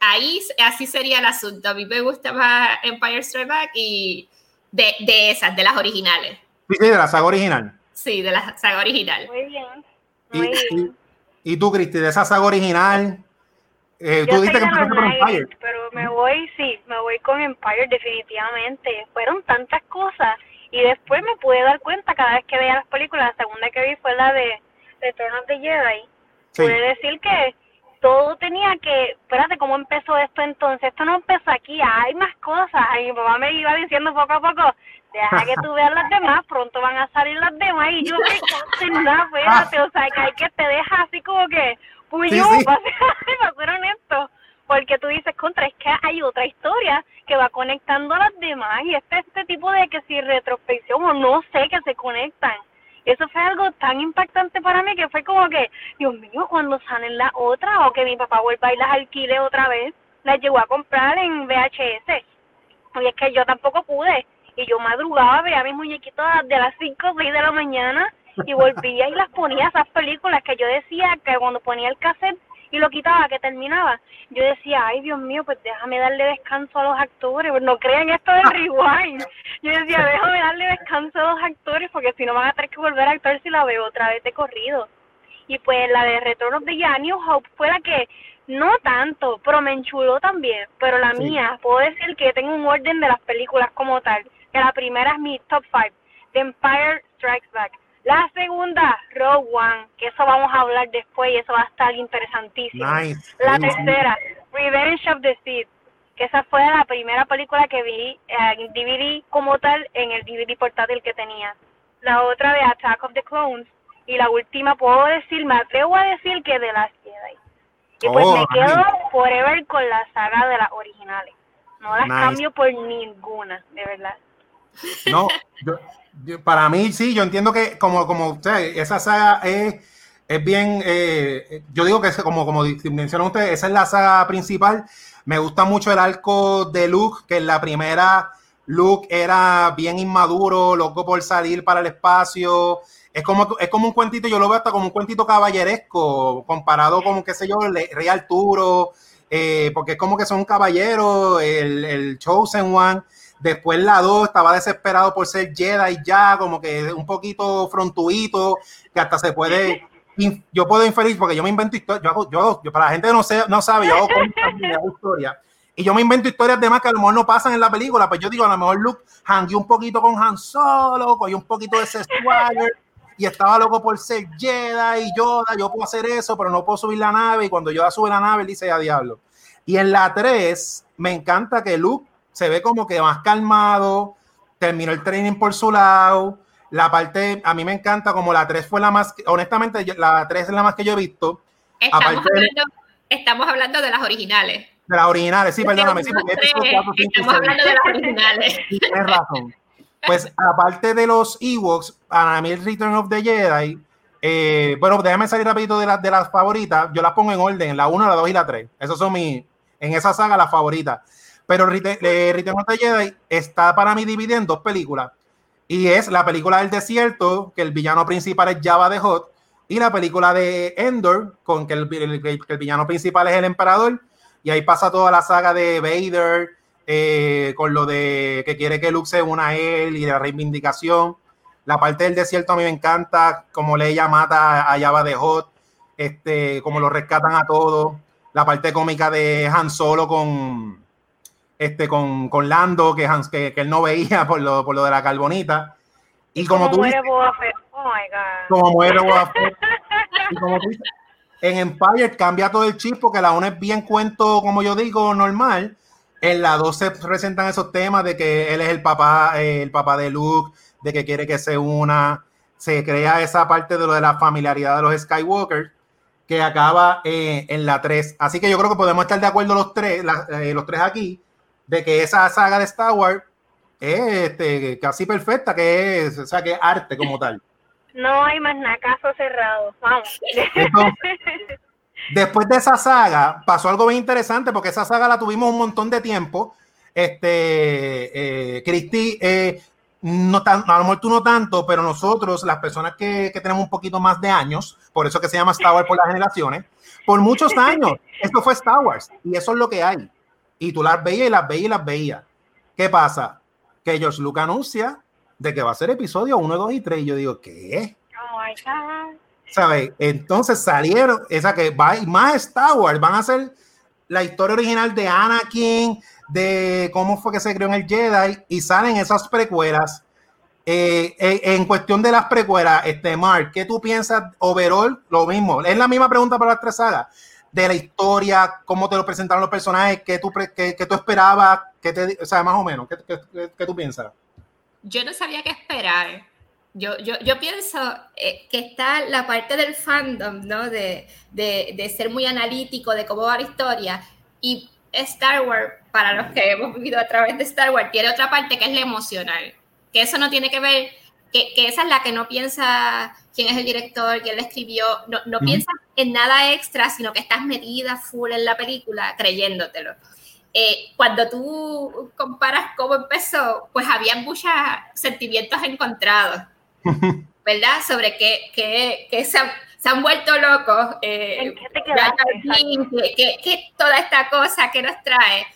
ahí así sería el asunto. A mí me gusta más Empire Strikes Back y de, de esas, de las originales. Sí, de la saga original. Sí, de la saga original. Muy bien. Muy y, bien. Y, y, tú, Cristi, de esa saga original, eh, tú dices que Empire. Pero me voy, sí, me voy con Empire definitivamente. Fueron tantas cosas y después me pude dar cuenta cada vez que veía las películas. La segunda que vi fue la de Return of the Jedi. Pude decir que todo tenía que, espérate, ¿cómo empezó esto entonces? Esto no empezó aquí, hay más cosas. Y mi papá me iba diciendo poco a poco, deja que tú veas las demás, pronto van a salir las demás. Y yo, que nada, espérate, o sea, que hay que te deja así como que, pues yo, para ser honesto. Porque tú dices, contra, es que hay otra historia que va conectando a las demás y este, este tipo de que si retrospección o no sé que se conectan eso fue algo tan impactante para mí que fue como que, Dios mío, cuando salen la otra o que mi papá vuelva y las alquile otra vez, las llegó a comprar en VHS. Y es que yo tampoco pude. Y yo madrugaba, veía a mis muñequitos de las 5 o 6 de la mañana y volvía y las ponía esas películas que yo decía que cuando ponía el cassette y lo quitaba, que terminaba, yo decía, ay Dios mío, pues déjame darle descanso a los actores, pues no crean esto de rewind. Yo decía, déjame darle descanso a los actores porque si no van a tener que volver a actuar si la veo otra vez de corrido. Y pues la de Retornos de Ya New Hope fue la que, no tanto, pero me enchuló también. Pero la mía, puedo decir que tengo un orden de las películas como tal. Que la primera es mi top 5, The Empire Strikes Back. La segunda, Rogue One, que eso vamos a hablar después y eso va a estar interesantísimo. La tercera, Revenge of the Sith, que esa fue la primera película que vi en DVD como tal en el DVD portátil que tenía. La otra de Attack of the Clones y la última puedo decir, me atrevo a decir que de las Jedi. Y pues oh, me quedo forever con la saga de las originales. No las cambio por ninguna, de verdad. No, [laughs] yo, para mí sí, yo entiendo que como, como usted, esa saga es, es bien, eh, yo digo que es como, como mencionó usted, esa es la saga principal. Me gusta mucho el arco de Luke, que en la primera Luke era bien inmaduro, loco por salir para el espacio. Es como, es como un cuentito, yo lo veo hasta como un cuentito caballeresco, comparado con, qué sé yo, el Rey Arturo, eh, porque es como que son un caballero, el, el Chosen One Después la 2 estaba desesperado por ser Jedi ya, como que un poquito frontuito, que hasta se puede. Yo puedo inferir, porque yo me invento historias. Yo, yo, para la gente que no, sé, no sabe, yo hago [laughs] historias. Y yo me invento historias de más que a lo mejor no pasan en la película. Pues yo digo, a lo mejor Luke hangueó un poquito con Han Solo, cogió un poquito de ese swagger y estaba loco por ser Jedi y Yoda. Yo puedo hacer eso, pero no puedo subir la nave. Y cuando Yoda sube la nave, él dice a diablo. Y en la 3, me encanta que Luke se ve como que más calmado, terminó el training por su lado. La parte, a mí me encanta, como la 3 fue la más, honestamente, la 3 es la más que yo he visto. Estamos, hablando, estamos hablando de las originales. De las originales, sí, perdóname. Sí, estamos hablando de las originales. tienes razón. Pues aparte de los Ewoks, para mí el Return of the Jedi, eh, bueno, déjame salir rapidito de, las de las favoritas. Yo las pongo en orden, la 1, la 2 y la 3. Esas son mis, en esa saga, las favoritas. Pero Return the Jedi está para mí dividido en dos películas. Y es la película del desierto, que el villano principal es Java de Hot, y la película de Endor, con que el, villano principal es el emperador. Y ahí pasa toda la saga de Vader, eh, con lo de que quiere que Luke se una a él y la reivindicación. La parte del desierto a mí me encanta, como Leia mata a Java de Hot, este, como lo rescatan a todos. La parte cómica de Han Solo con, este, con, con Lando, que, que, que, él no veía [laughs] por lo, por lo de la carbonita. Y como, tú muere oh my God. Como muere [laughs] y como tú dices, en Empire cambia todo el chip porque la 1 es bien cuento, como yo digo, normal. En la 2 se presentan esos temas de que él es el papá, eh, el papá de Luke, de que quiere que se una. Se crea esa parte de lo de la familiaridad de los Skywalker que acaba eh, en la 3. Así que yo creo que podemos estar de acuerdo los tres, eh, los tres aquí, de que esa saga de Star Wars es este, casi perfecta, que es, o sea, que arte como tal. [laughs] No hay más nada, caso cerrado. Vamos. después de esa saga pasó algo bien interesante porque esa saga la tuvimos un montón de tiempo. Este, eh, Cristi, eh, no tan, a lo mejor tú no tanto, pero nosotros, las personas que, que, tenemos un poquito más de años, por eso que se llama Star Wars por las generaciones, por muchos años, [laughs] esto fue Star Wars y eso es lo que hay y tú las veías y las veías y las veías. ¿Qué pasa? Que George Lucas anuncia de que va a ser episodio 1, 2 y 3. Y yo digo, ¿qué? Oh my God. ¿Sabes? Entonces salieron, esa que va más Star Wars, van a hacer la historia original de Anakin, de cómo fue que se creó en el Jedi, y salen esas precuelas. Eh, eh, en cuestión de las precuelas, este Mark, ¿qué tú piensas overall? Lo mismo, es la misma pregunta para las tres sagas de la historia, cómo te lo presentaron los personajes, qué tú, qué, tú esperabas, qué te, o sea, más o menos, ¿qué, qué, tú piensas? Yo no sabía qué esperar. Yo, yo, yo pienso eh, que está la parte del fandom, ¿no? De, de, de, ser muy analítico de cómo va la historia. Y Star Wars, para los que hemos vivido a través de Star Wars, tiene otra parte que es la emocional. Que eso no tiene que ver, que, que esa es la que no piensa quién es el director, quién la escribió, no, no piensas en nada extra, sino que estás metida full en la película creyéndotelo. Eh, cuando tú comparas cómo empezó, pues había muchos sentimientos encontrados, [laughs] ¿verdad? Sobre que, que, que se, han, se, han, vuelto locos, eh, que, que, toda esta cosa que nos trae,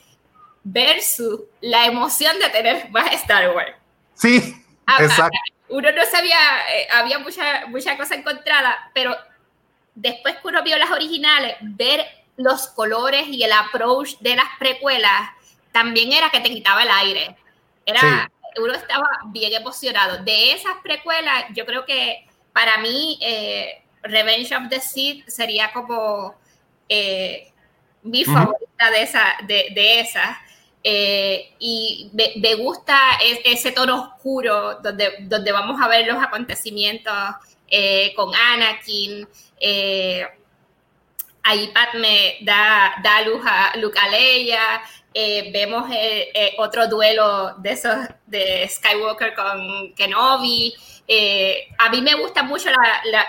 versus la emoción de tener más Star Wars. Sí, ah, exacto uno no sabía, eh, había mucha, mucha cosa encontrada, pero después que uno vio las originales, ver los colores y el approach de las precuelas también era que te quitaba el aire. Era, Uno estaba bien emocionado. De esas precuelas, yo creo que para mí eh, Revenge of the Sith sería como eh, mi favorita de, esa, de, de esas. Eh, y me, gusta ese tono oscuro donde, donde vamos a ver los acontecimientos eh, con Anakin. Eh, ahí Padme da, da luz a Luke a Leia. vemos otro duelo de esos de Skywalker con Kenobi. a mí me gustan mucho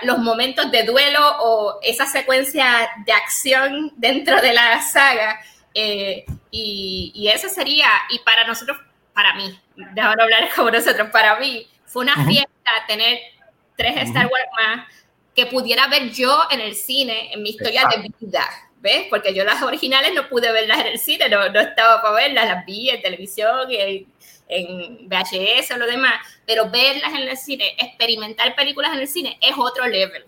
los momentos de duelo o esa secuencia de acción dentro de la saga eh, y, y, eso sería, y para nosotros, para mí, déjame hablar [laughs] como nosotros, para mí, fue una fiesta tener tres Star Wars más que pudiera ver yo en el cine, en mi historia de vida, ¿ves? Porque yo las originales no pude verlas en el cine, no, no estaba para verlas, las vi en televisión, en, en VHS o lo demás, pero verlas en el cine, experimentar películas en el cine es otro level.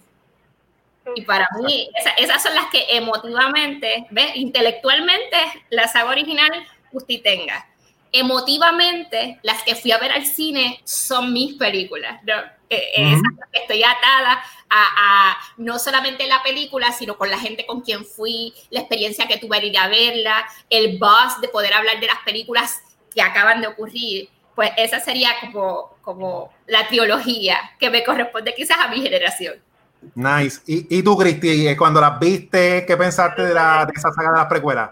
Y para mí, esas son las que emotivamente, ¿ves? Intelectualmente, la saga original, usted tenga. Emotivamente, las que fui a ver al cine son mis películas. ¿no? Eh, estoy atada a, no solamente la película, sino con la gente con quien fui, la experiencia que tuve de ir a verla, el buzz de poder hablar de las películas que acaban de ocurrir. Pues esa sería como, como la teología que me corresponde quizás a mi generación. Nice. ¿Y, y tú, Cristi, cuando las viste, qué pensaste de, la, de esa saga de las precuelas?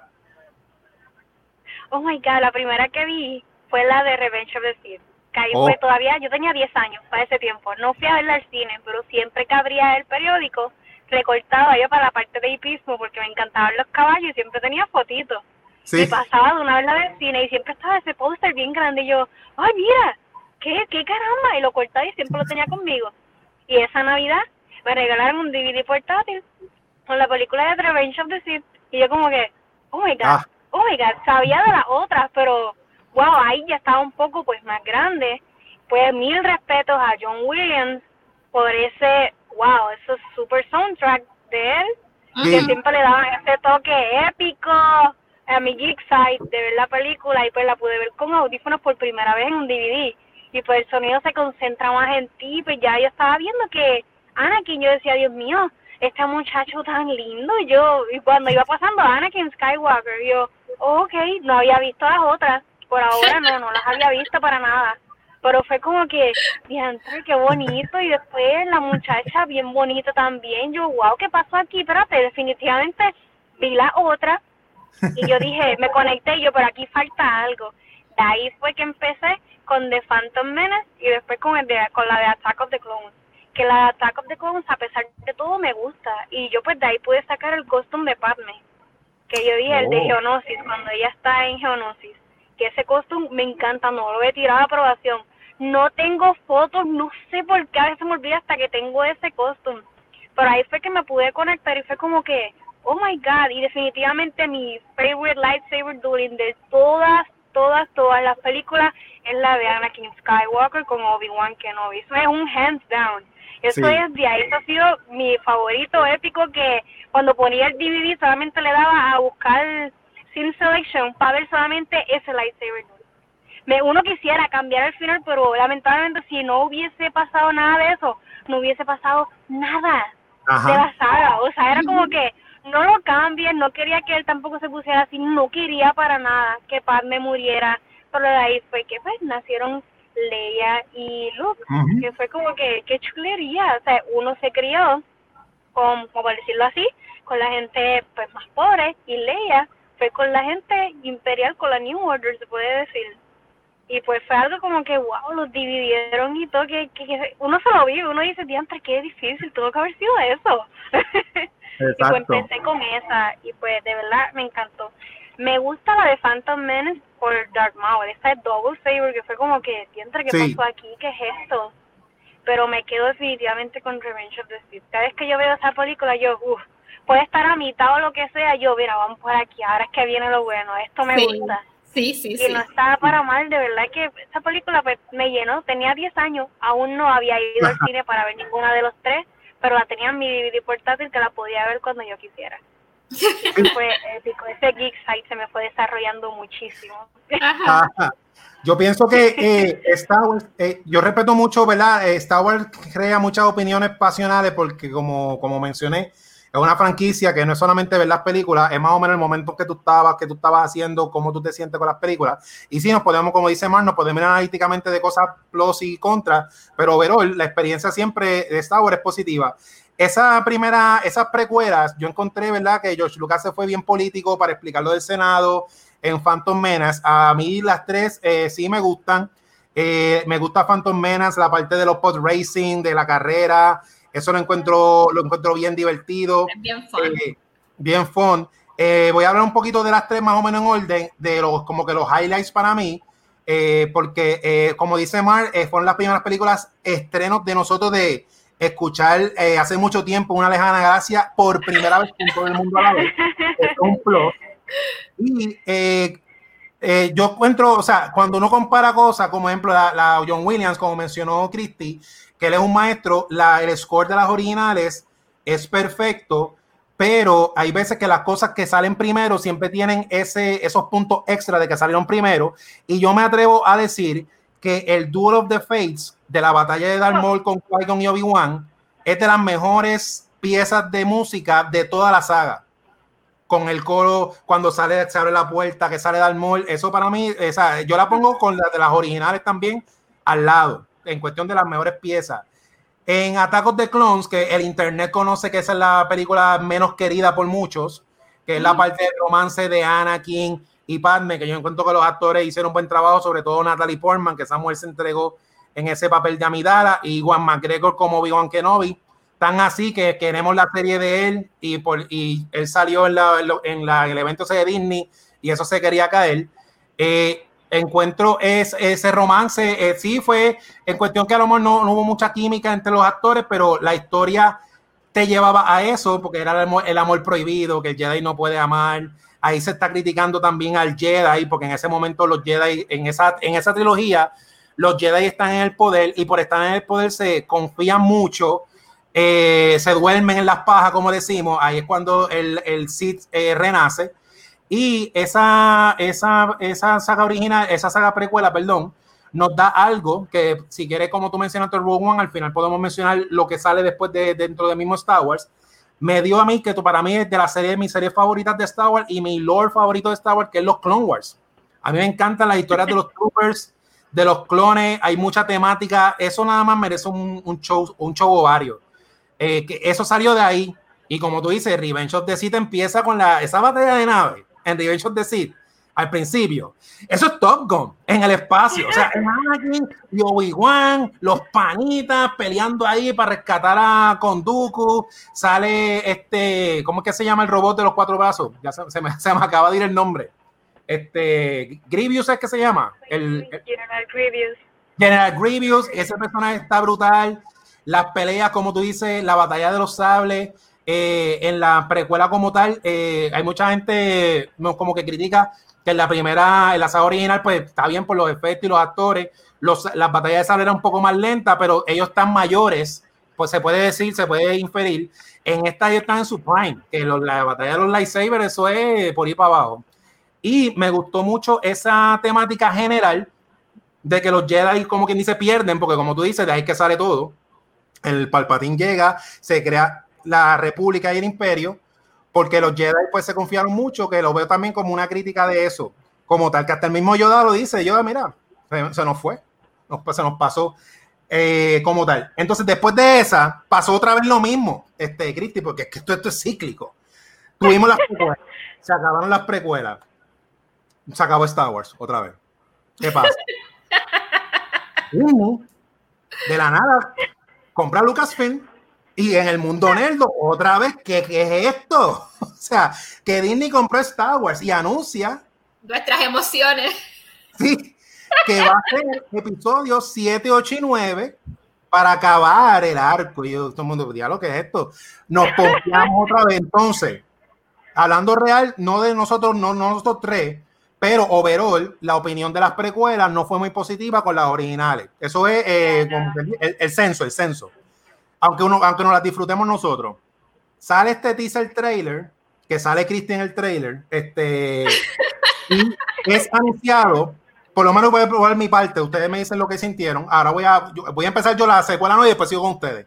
Oh my god, la primera que vi fue la de Revenge of the Sith. Que ahí fue oh. todavía, yo tenía 10 años para ese tiempo. No fui a verla al cine, pero siempre que abría el periódico, recortaba yo para la parte de hipismo porque me encantaban los caballos y siempre tenía fotitos. Sí. Y pasaba de una vez la del cine y siempre estaba ese póster bien grande y yo, ay, mira, ¿qué, qué caramba? Y lo cortaba y siempre lo tenía conmigo. Y esa Navidad me regalaron un DVD portátil con la película de Revenge of the Sith y yo como que, oh my god, ah. oh my god, sabía de las otras, pero wow, ahí ya estaba un poco pues más grande. Pues mil respetos a John Williams por ese, wow, esos super soundtrack de él, que siempre le daban ese toque épico a mi geek side de ver la película y pues la pude ver con audífonos por primera vez en un DVD y pues el sonido se concentra más en ti, pues ya yo estaba viendo que Anakin, yo decía, Dios mío, este muchacho tan lindo. Yo, y cuando iba pasando Anakin Skywalker, yo, ok, no había visto las otras. Por ahora no, no las había visto para nada. Pero fue como que, diantre, qué bonito. Y después la muchacha bien bonita también. Yo, wow, ¿qué pasó aquí? Espérate, definitivamente vi la otra. Y yo dije, [laughs] me conecté y yo, pero aquí falta algo. De ahí fue que empecé con The Phantom Menace y después con, el de, con la de Attack of the Clones que la Attack of the Clones, a pesar de todo, me gusta. Y yo pues de ahí pude sacar el costume de Padme, que yo dije, el de oh. Geonosis, cuando ella está en Geonosis. Que ese costume me encanta, no lo he tirado a aprobación. No tengo fotos, no sé por qué a veces me olvida hasta que tengo ese costume. Pero ahí fue que me pude conectar y fue como que, oh my god, y definitivamente mi favorite lightsaber during de todas, todas, todas las películas es la de Anakin Skywalker con Obi-Wan Kenobi. Eso es un hands down eso es de ahí, eso ha sido mi favorito épico que cuando ponía el DVD solamente le daba a buscar sin selection para ver solamente ese lightsaber. Me, uno quisiera cambiar el final, pero lamentablemente si no hubiese pasado nada de eso, no hubiese pasado nada de la saga. O sea, era como que no lo cambien, no quería que él tampoco se pusiera así, no quería para nada que Padme muriera, pero de ahí fue que pues nacieron Leia y Luke, que fue como que, qué chulería, o sea, uno se crió con, como decirlo así, con la gente pues más pobre y Leia fue con la gente imperial, con la New Order, se puede decir. Y pues fue algo como que, wow, los dividieron y todo, que, que, uno se lo vive, uno dice, diantre, qué difícil, tuvo que haber sido eso. [laughs] y pues empecé con esa y pues de verdad me encantó. Me gusta la de Phantom Menace por Dark Maul, esa es Double Saber, que fue como que, ¿qué pasó aquí? ¿Qué es esto? Pero me quedo definitivamente con Revenge of the Sith. Cada vez que yo veo esa película, yo, uff, puede estar a mitad o lo que sea, yo, mira, vamos por aquí, ahora es que viene lo bueno, esto me gusta. Sí, sí, y no estaba para mal, de verdad que esa película pues, me llenó, tenía 10 años, aún no había ido al [laughs] cine para ver ninguna de los tres, pero la tenía en mi DVD portátil que la podía ver cuando yo quisiera. Fue épico, ese geek site se me fue desarrollando muchísimo. Yo pienso que eh, Star Wars, eh, yo respeto mucho, ¿verdad? Eh, Star Wars crea muchas opiniones pasionales porque como, como mencioné, es una franquicia que no es solamente ver las películas, es más o menos el momento que tú estabas, que tú estabas haciendo, cómo tú te sientes con las películas. Y sí, nos podemos, como dice Mar, nos podemos mirar analíticamente de cosas plus y contras, pero overall, la experiencia siempre de Star Wars es positiva. Esa primera, esas precuelas, yo encontré, ¿verdad? Que George Lucas se fue bien político para explicar lo del Senado en Phantom Menace. A mí las tres eh, sí me gustan. Eh, me gusta Phantom Menace, la parte de los pod racing, de la carrera, eso lo encuentro, lo encuentro bien divertido. bien fun. Eh, bien fun. Eh, voy a hablar un poquito de las tres más o menos en orden, de los como que los highlights para mí, eh, porque como dice Mar, fueron las primeras películas estrenos de nosotros de escuchar hace mucho tiempo una lejana gracia por primera vez en todo el mundo a la vez. es un plus. Y yo encuentro, o sea, cuando uno compara cosas, como ejemplo la, la John Williams, como mencionó Christy, que él es un maestro, la, el score de las originales es perfecto, pero hay veces que las cosas que salen primero siempre tienen ese, esos puntos extra de que salieron primero. Y yo me atrevo a decir que el Duel of the Fates de la batalla de Darth Maul con Qui-Gon y Obi-Wan es de las mejores piezas de música de toda la saga. Con el coro, cuando sale, se abre la puerta, que sale Darth Maul, eso para mí, esa, yo la pongo con las de las originales también al lado en cuestión de las mejores piezas. En Atacos de Clones, que el internet conoce que esa es la película menos querida por muchos, que es la parte del romance de Anakin y Padme, que yo encuentro que los actores hicieron un buen trabajo, sobre todo Natalie Portman, que Samuel se entregó en ese papel de Amidala, y Juan McGregor como Obi-Wan Kenobi, tan así que queremos la serie de él, y, por, y él salió en, la, en, la, el evento de Disney, y eso se quería caer. Eh, encuentro es, ese romance. Eh, sí, fue en cuestión que a lo mejor no, hubo mucha química entre los actores, pero la historia te llevaba a eso, porque era el amor, prohibido, que el Jedi no puede amar. Ahí se está criticando también al Jedi, porque en ese momento los Jedi, en esa, en esa trilogía, los Jedi están en el poder y por estar en el poder se confían mucho, eh, se duermen en las pajas, como decimos. Ahí es cuando el, el Sith eh, renace y esa, esa, esa saga original, esa saga precuela, perdón, nos da algo que, si quieres, como tú mencionaste, Rogue One, al final podemos mencionar lo que sale después de dentro del mismo Star Wars. Me dio a mí que para mí es de la serie, de mis series favoritas de Star Wars y mi lore favorito de Star Wars, que es los Clone Wars. A mí me encantan las historias de los [laughs] troopers, de los clones, hay mucha temática. Eso nada más merece un, un show, un show ovario. Eh, que eso salió de ahí. Y como tú dices, Revenge of the Sith empieza con la, esa batalla de nave en Revenge of the Sith al principio. Eso es Top Gun en el espacio. O sea, y Obi-Wan, los panitas peleando ahí para rescatar a Konduku. Sale este, ¿cómo es que se llama el robot de los cuatro brazos? Ya se, me, [laughs] se me, acaba de ir el nombre. Este, Grievous es que se llama. El, General Grievous. General Grievous, ese personaje está brutal. Las peleas, como tú dices, la batalla de los sables eh, en la precuela como tal, eh, hay mucha gente como que critica que en la primera, en la saga original, pues está bien por los efectos y los actores, los, las batallas de sable eran un poco más lentas, pero ellos están mayores, pues se puede decir, se puede inferir, en esta ellos están en su prime, que la batalla de los lightsabers, eso es por ir para abajo. Y me gustó mucho esa temática general de que los Jedi, como quien dice, pierden, porque como tú dices, de ahí que sale todo. El Palpatín llega, se crea la República y el Imperio, porque los Jedi pues se confiaron mucho, que lo veo también como una crítica de eso, como tal, que hasta el mismo Yoda lo dice, Yoda, mira, se, nos fue, se nos pasó eh, como tal. Entonces, después de esa, pasó otra vez lo mismo, este, Cristi, porque es que esto, esto es cíclico. Tuvimos las precuelas, se acabaron las precuelas, se acabó Star Wars otra vez. ¿Qué pasa? [laughs] de la nada, compra Lucasfilm y en el mundo nerdo, otra vez, ¿qué, es esto? [laughs] O sea, que Disney compró Star Wars y anuncia. Nuestras emociones. Sí, que va a ser episodio 7, 8 y 9 para acabar el arco. Y yo, todo el mundo, lo que es esto? Nos confiamos otra vez. Entonces, hablando real, no de nosotros, no, no nosotros tres, pero overall, la opinión de las precuelas no fue muy positiva con las originales. Eso es eh, el, censo, el censo. Aunque, uno, aunque nos las disfrutemos nosotros. Sale este teaser trailer, que sale Christian el trailer, este, [laughs] y es anunciado, por lo menos voy a probar mi parte, ustedes me dicen lo que sintieron. Ahora voy a, voy a empezar yo la secuela no y después sigo con ustedes.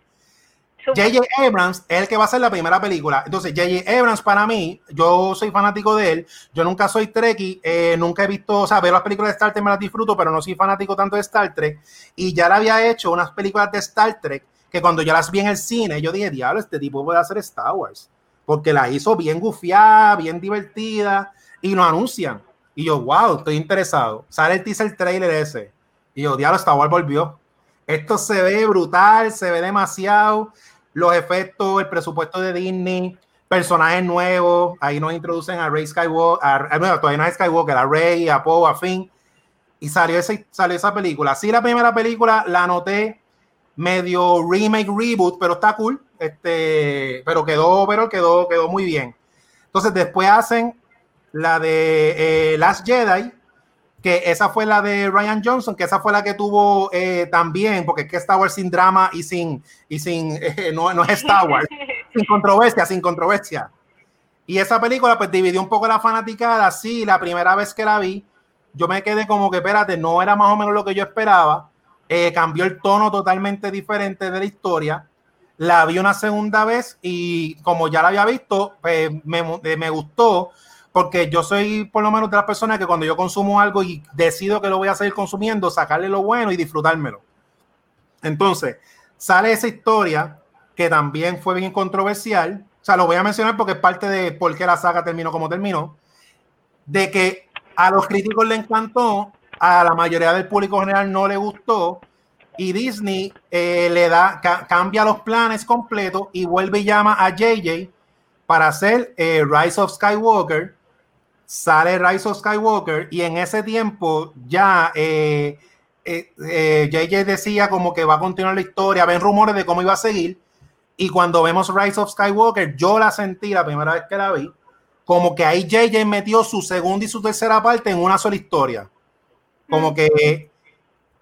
J.J. Abrams es el que va a hacer la primera película. Entonces, J.J. Abrams, para mí, yo soy fanático de él. Yo nunca soy Trekkie, eh, nunca he visto, o sea, ver las películas de Star Trek me las disfruto, pero no soy fanático tanto de Star Trek. Y ya le había hecho unas películas de Star Trek que cuando yo las vi en el cine, yo dije, diablo, este tipo puede hacer Star Wars. Porque la hizo bien gufiada, bien divertida, y lo anuncian. Y yo, wow, estoy interesado. Sale el teaser trailer ese. Y yo, diablo, Star Wars volvió. Esto se ve brutal, se ve demasiado los efectos, el presupuesto de Disney, personajes nuevos. Ahí nos introducen a Rey Skywalker, a, todavía no es Skywalker, a Rey, a Poe, a Finn. Y salió, ese, salió esa película. Sí, la primera película la noté medio remake, reboot, pero está cool. Este, pero quedó, pero quedó, quedó muy bien. Entonces, después hacen la de eh, Last Jedi, que esa fue la de Ryan Johnson, que esa fue la que tuvo eh, también, porque es que Star Wars sin drama y sin, y sin [laughs] eh, no, no, es Star Wars, [laughs] sin controversia, sin controversia. Y esa película pues dividió un poco la fanaticada, sí, la primera vez que la vi, yo me quedé como que, espérate, no era más o menos lo que yo esperaba, eh, cambió el tono totalmente diferente de la historia, la vi una segunda vez y como ya la había visto, pues me, me gustó, porque yo soy por lo menos de las personas que cuando yo consumo algo y decido que lo voy a seguir consumiendo, sacarle lo bueno y disfrutármelo. Entonces, sale esa historia que también fue bien controversial. O sea, lo voy a mencionar porque es parte de por qué la saga terminó como terminó. De que a los críticos le encantó, a la mayoría del público general no le gustó. Y Disney eh, le da, cambia los planes completos y vuelve y llama a JJ para hacer eh, Rise of Skywalker, sale Rise of Skywalker y en ese tiempo ya eh, eh, JJ eh, decía como que va a continuar la historia, ven rumores de cómo iba a seguir y cuando vemos Rise of Skywalker yo la sentí la primera vez que la vi como que ahí JJ metió su segunda y su tercera parte en una sola historia. Como que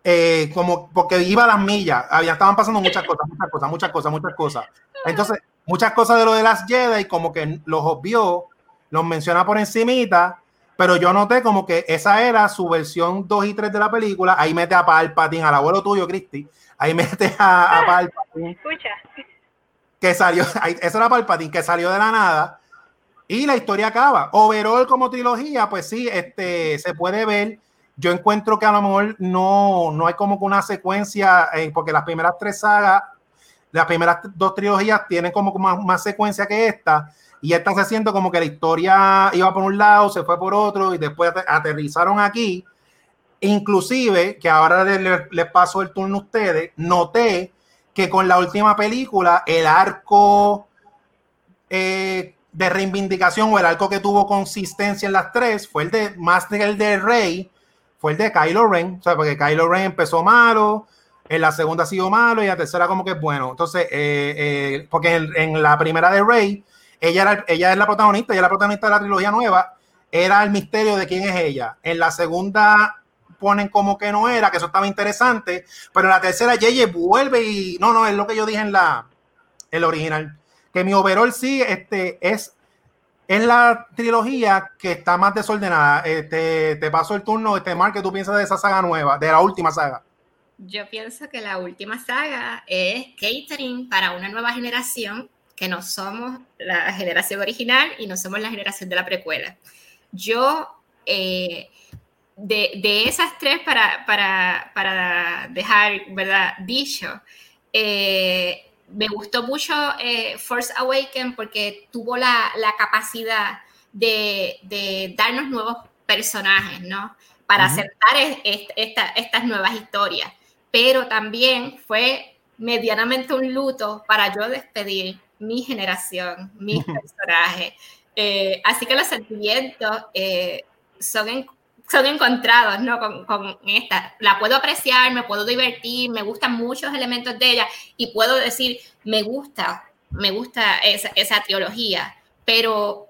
eh, como porque iba a las millas había estaban pasando muchas cosas muchas cosas muchas cosas muchas cosas. Entonces muchas cosas de lo de las Jedi como que los obvió los menciona por encimita, pero yo noté como que esa era su versión 2 y 3 de la película. Ahí mete a Palpatine, al abuelo tuyo, Cristi. Ahí mete a, a Palpatine. [laughs] Escucha. Que salió, [laughs] eso era Palpatine, que salió de la nada. Y la historia acaba. Overall, como trilogía, pues sí, este, se puede ver. Yo encuentro que a lo mejor no, no hay como que una secuencia, eh, porque las primeras tres sagas, las primeras dos trilogías tienen como más, más secuencia que esta y esta se siente como que la historia iba por un lado, se fue por otro y después aterrizaron aquí. Inclusive, que ahora les, paso el turno a ustedes, noté que con la última película, el arco eh, de reivindicación o el arco que tuvo consistencia en las tres fue el de más que el de Rey, fue el de Kylo Ren, o sea, porque Kylo Ren empezó malo, en la segunda ha sido malo y la tercera como que es bueno. Entonces, eh, eh, porque en, la primera de Rey, ella, ella es la protagonista, ella es la protagonista de la trilogía nueva. Era el misterio de quién es ella. En la segunda ponen como que no era, que eso estaba interesante, pero en la tercera Yeye vuelve y no, no, es lo que yo dije en la el original, que mi overall sí este es en la trilogía que está más desordenada. Este, te paso el turno, este Mar, ¿qué tú piensas de esa saga nueva, de la última saga? Yo pienso que la última saga es catering para una nueva generación que no somos la generación original y no somos la generación de la precuela. Yo, eh, de, esas tres, para, para, para dejar ¿verdad? dicho, eh, me gustó mucho eh, Force Awaken porque tuvo la, la capacidad de, de, darnos nuevos personajes, ¿no? Para aceptar estas nuevas historias. Pero también fue medianamente un luto para yo despedir mi generación, mis personajes. Eh, así que los sentimientos eh, son, son encontrados, ¿no? Con, con, esta. La puedo apreciar, me puedo divertir, me gustan muchos elementos de ella y puedo decir, me gusta, me gusta esa, esa teología, pero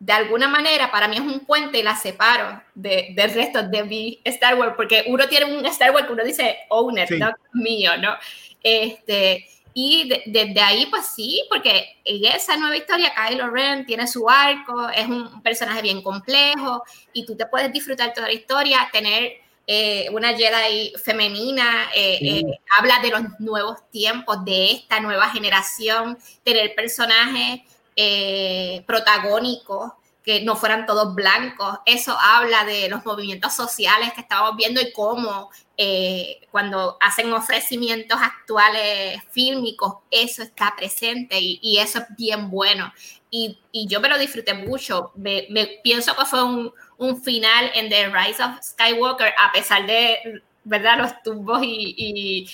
de alguna manera para mí es un puente y la separo de, del resto de mi Star Wars, porque uno tiene un Star Wars que uno dice owner, no mío, ¿no? Este, y desde ahí, pues sí, porque en esa nueva historia, Kylo Ren tiene su arco, es un personaje bien complejo y tú te puedes disfrutar toda la historia, tener eh, una Jedi femenina, eh, eh, habla de los nuevos tiempos, de esta nueva generación, tener personajes protagónicos que no fueran todos blancos. Eso habla de los movimientos sociales que estábamos viendo y cómo eh, cuando hacen ofrecimientos actuales fílmicos, eso está presente y, eso es bien bueno. Y, yo me lo disfruté mucho. Me, pienso que fue un, final en The Rise of Skywalker, a pesar de ¿verdad? los tumbos y,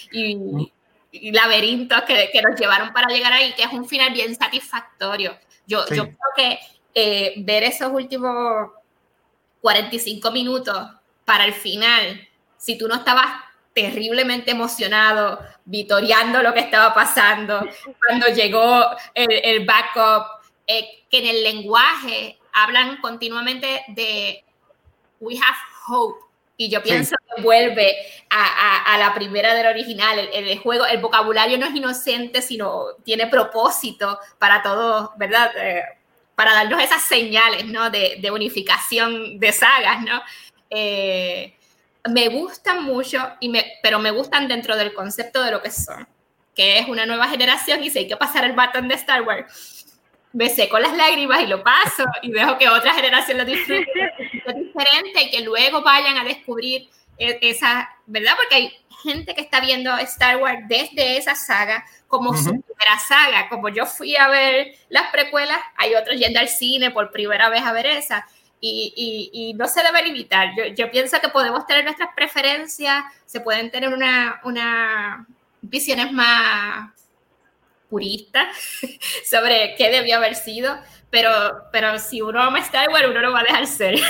laberintos que, nos llevaron para llegar ahí, que es un final bien satisfactorio. Yo, yo creo que eh, ver esos últimos 45 minutos para el final, si tú no estabas terriblemente emocionado, vitoreando lo que estaba pasando, cuando llegó el, backup, eh, que en el lenguaje hablan continuamente de we have hope. Y yo pienso que vuelve a, la primera del original. El, juego, el vocabulario no es inocente, sino tiene propósito para todos, ¿verdad? Eh, para darnos esas señales, ¿no? De, de unificación de sagas, ¿no? Eh, me gustan mucho, y me, pero me gustan dentro del concepto de lo que son, que es una nueva generación y si hay que pasar el batón de Star Wars, me seco las lágrimas y lo paso y dejo que otra generación lo disfrute [laughs] es diferente y que luego vayan a descubrir e, esa, ¿verdad? Porque hay gente que está viendo Star Wars desde esa saga como su primera saga. Como yo fui a ver las precuelas, hay otros yendo al cine por primera vez a ver esa. Y, y, no se debe limitar. Yo, yo, pienso que podemos tener nuestras preferencias, se pueden tener una, una visiones más puristas [laughs] sobre qué debió haber sido, pero, pero si uno ama Star Wars, uno lo va a dejar ser.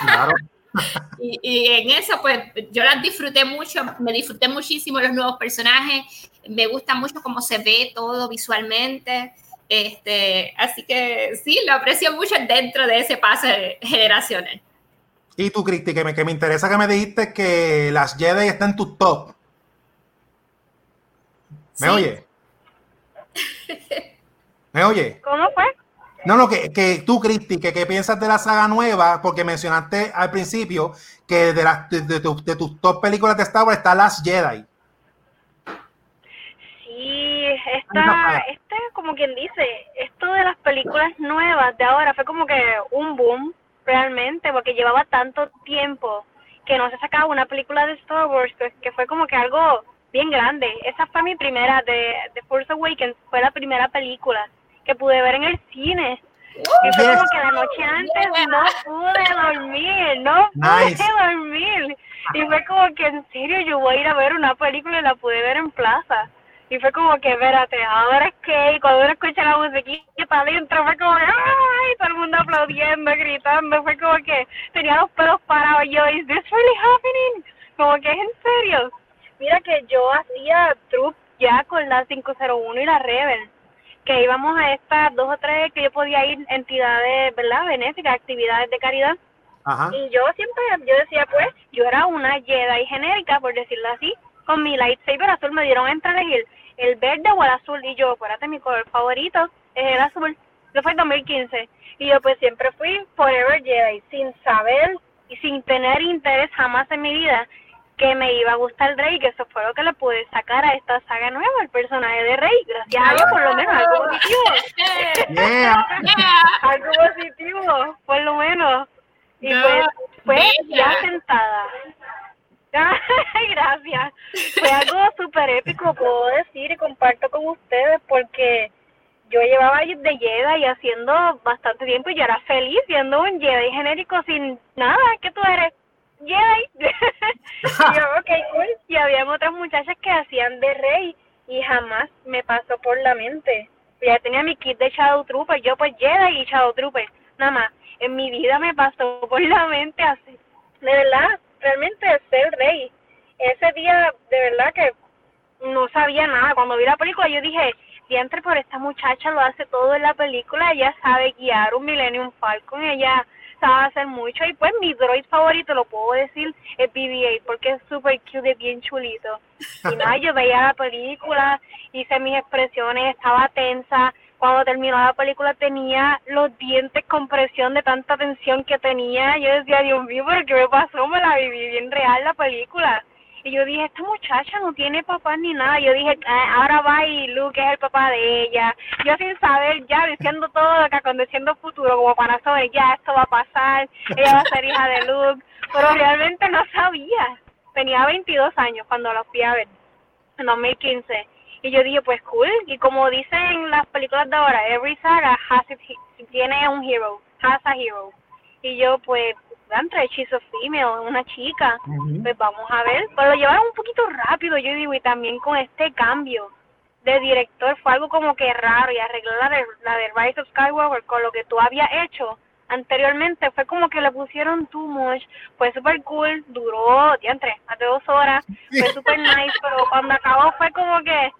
Claro. [laughs] y, en eso, pues yo las disfruté mucho, me disfruté muchísimo los nuevos personajes, me gusta mucho cómo se ve todo visualmente. Este, así que sí, lo aprecio mucho dentro de ese paso generacional. Y tú, Cristi, que me, que me interesa que me dijiste que las Jedi están en tu top. ¿Me oye? ¿Me oye? ¿Cómo fue? No, no, que, que tú, Cristi, que qué piensas de la saga nueva, porque mencionaste al principio que de, las de, de, de, tus top películas de Star Wars está Las Jedi. Sí, esta, este, como quien dice, esto de las películas nuevas de ahora fue como que un boom realmente, porque llevaba tanto tiempo que no se sacaba una película de Star Wars, que, fue como que algo bien grande. Esa fue mi primera, de, de Force Awakens, fue la primera película que pude ver en el cine. Y fue como que la noche antes no pude dormir, no pude dormir. Y fue como que en serio yo voy a ir a ver una película y la pude ver en plaza. Y fue como que, espérate, ahora es que, y cuando uno escucha la musiquita adentro, fue como que, ¡ay! Todo el mundo aplaudiendo, gritando, fue como que tenía los pelos parados. Yo, ¿is this really happening? Como que es en serio. Mira que yo hacía truc ya con la 501 y la Rebel que íbamos a estas dos o tres que yo podía ir entidades, ¿verdad? Benéficas, actividades de caridad. Y yo siempre, yo decía, pues, yo era una Jedi genérica, por decirlo así, con mi lightsaber azul me dieron entre elegir el verde o el azul. Y yo, espérate, mi color favorito es el azul. Eso fue en 2015. Y yo, pues, siempre fui Forever Jedi, sin saber y sin tener interés jamás en mi vida que me iba a gustar Rey, que eso fue lo que le pude sacar a esta saga nueva, el personaje de Rey. Gracias a Dios, por lo menos, algo positivo. [laughs] [laughs] algo positivo, por lo menos. Y pues, fue ya sentada. [laughs] Gracias. Fue algo súper épico, puedo decir, y comparto con ustedes, porque yo llevaba de Jedi haciendo bastante tiempo y yo era feliz viendo un Jedi genérico sin nada, que tú eres [laughs] Y cool. Y había otras muchachas que hacían de Rey y jamás me pasó por la mente. Ya tenía mi kit de Shadow Trooper, yo pues Jedi y Shadow Trooper, nada más. En mi vida me pasó [laughs] por la mente así. De verdad, realmente ser rey. Ese día, de verdad que no sabía nada. Cuando vi la película, yo dije, siempre por esta muchacha lo hace todo en la película. Ella sabe guiar un Millennium Falcon. Ella sabe hacer mucho. Y pues mi droid favorito, lo puedo decir, es BB-8 porque es súper cute y bien chulito. Y nada, yo veía la película, hice mis expresiones, estaba tensa cuando terminó la película tenía los dientes con presión de tanta tensión que tenía. Yo decía, Dios mío, ¿pero qué me pasó? Me la viví bien real la película. Y yo dije, esta muchacha no tiene papá ni nada. Yo dije, ah, ahora va y Luke es el papá de ella. Yo sin saber, ya diciendo todo, acá aconteciendo futuro, como para saber, ya esto va a pasar, ella va a ser hija de Luke. Pero realmente no sabía. Tenía 22 años cuando la fui a ver, en 2015 y yo dije, pues cool. Y como dicen las películas de ahora, every saga has tiene un hero, has a hero. Y yo, pues, entre she's a female, una chica, pues vamos a ver. Pero lo llevaron un poquito rápido, yo digo, y también con este cambio de director fue algo como que raro y arreglar la de, la de Rise of Skywalker con lo que tú habías hecho anteriormente fue como que le pusieron too much, fue super cool, duró, ya entré, más de dos horas, fue super nice, pero cuando acabó fue como que,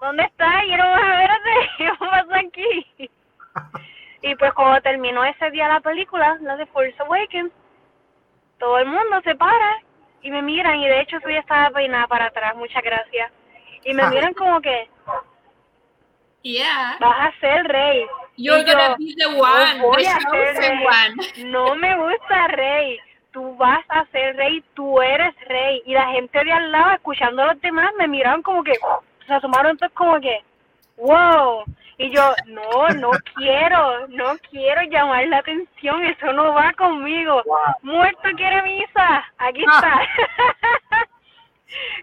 ¿dónde está? Y no a ver ¿qué pasa aquí? Y pues cuando terminó ese día la película, la de Force Awakens, todo el mundo se para y me miran y de hecho tú ya estaba peinada para atrás, muchas gracias. Y me miran como que, yeah. vas a ser rey. You're gonna be the one, no, the [laughs] no me gusta rey tú vas a ser rey, tú eres rey. Y la gente de al lado, escuchando a los demás, me miraron como que, se asomaron todos como que, wow. Y yo, no, no quiero, no quiero llamar la atención, eso no va conmigo. Muerto quiere misa, aquí ah. está. [laughs]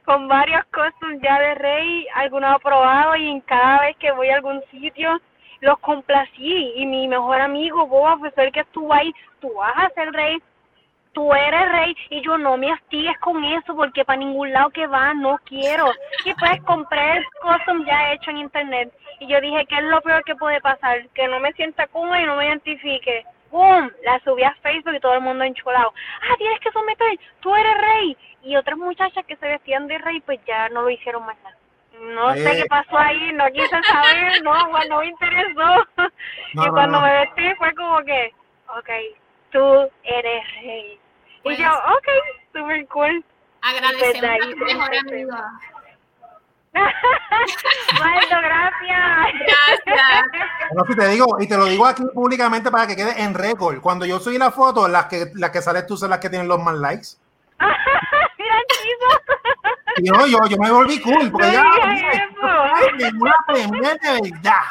Con varios cosas ya de rey, algunos aprobados y en cada vez que voy a algún sitio los complací. Y mi mejor amigo, Boba, fue el que estuvo ahí, tú vas a ser rey, tú eres rey y yo no me astigues con eso porque para ningún lado que va no quiero. Y puedes comprar cosas ya hecho en internet. Y yo dije, ¿qué es lo peor que puede pasar? Que no me sienta cómoda y no me identifique. ¡Bum! La subí a Facebook y todo el mundo enchulado. Ah, tienes que someter, tú eres rey. Y otras muchachas que se vestían de rey, pues ya no lo hicieron más nada. No sé qué pasó ahí, no quise saber, no, no me interesó. y cuando me vestí fue como que, ok, tú eres rey y yo, ok, super cool. Agradecemos a tu mejor amigo. [laughs] Maestro, gracias. [laughs] Gracias. si te digo, y te lo digo aquí públicamente para que quede en récord. Cuando yo subí la foto, las que, las que sales tú son las que tienen los más likes. [laughs] Mira, chido. Yo, yo, yo me volví cool, porque ya, es una premia de verdad.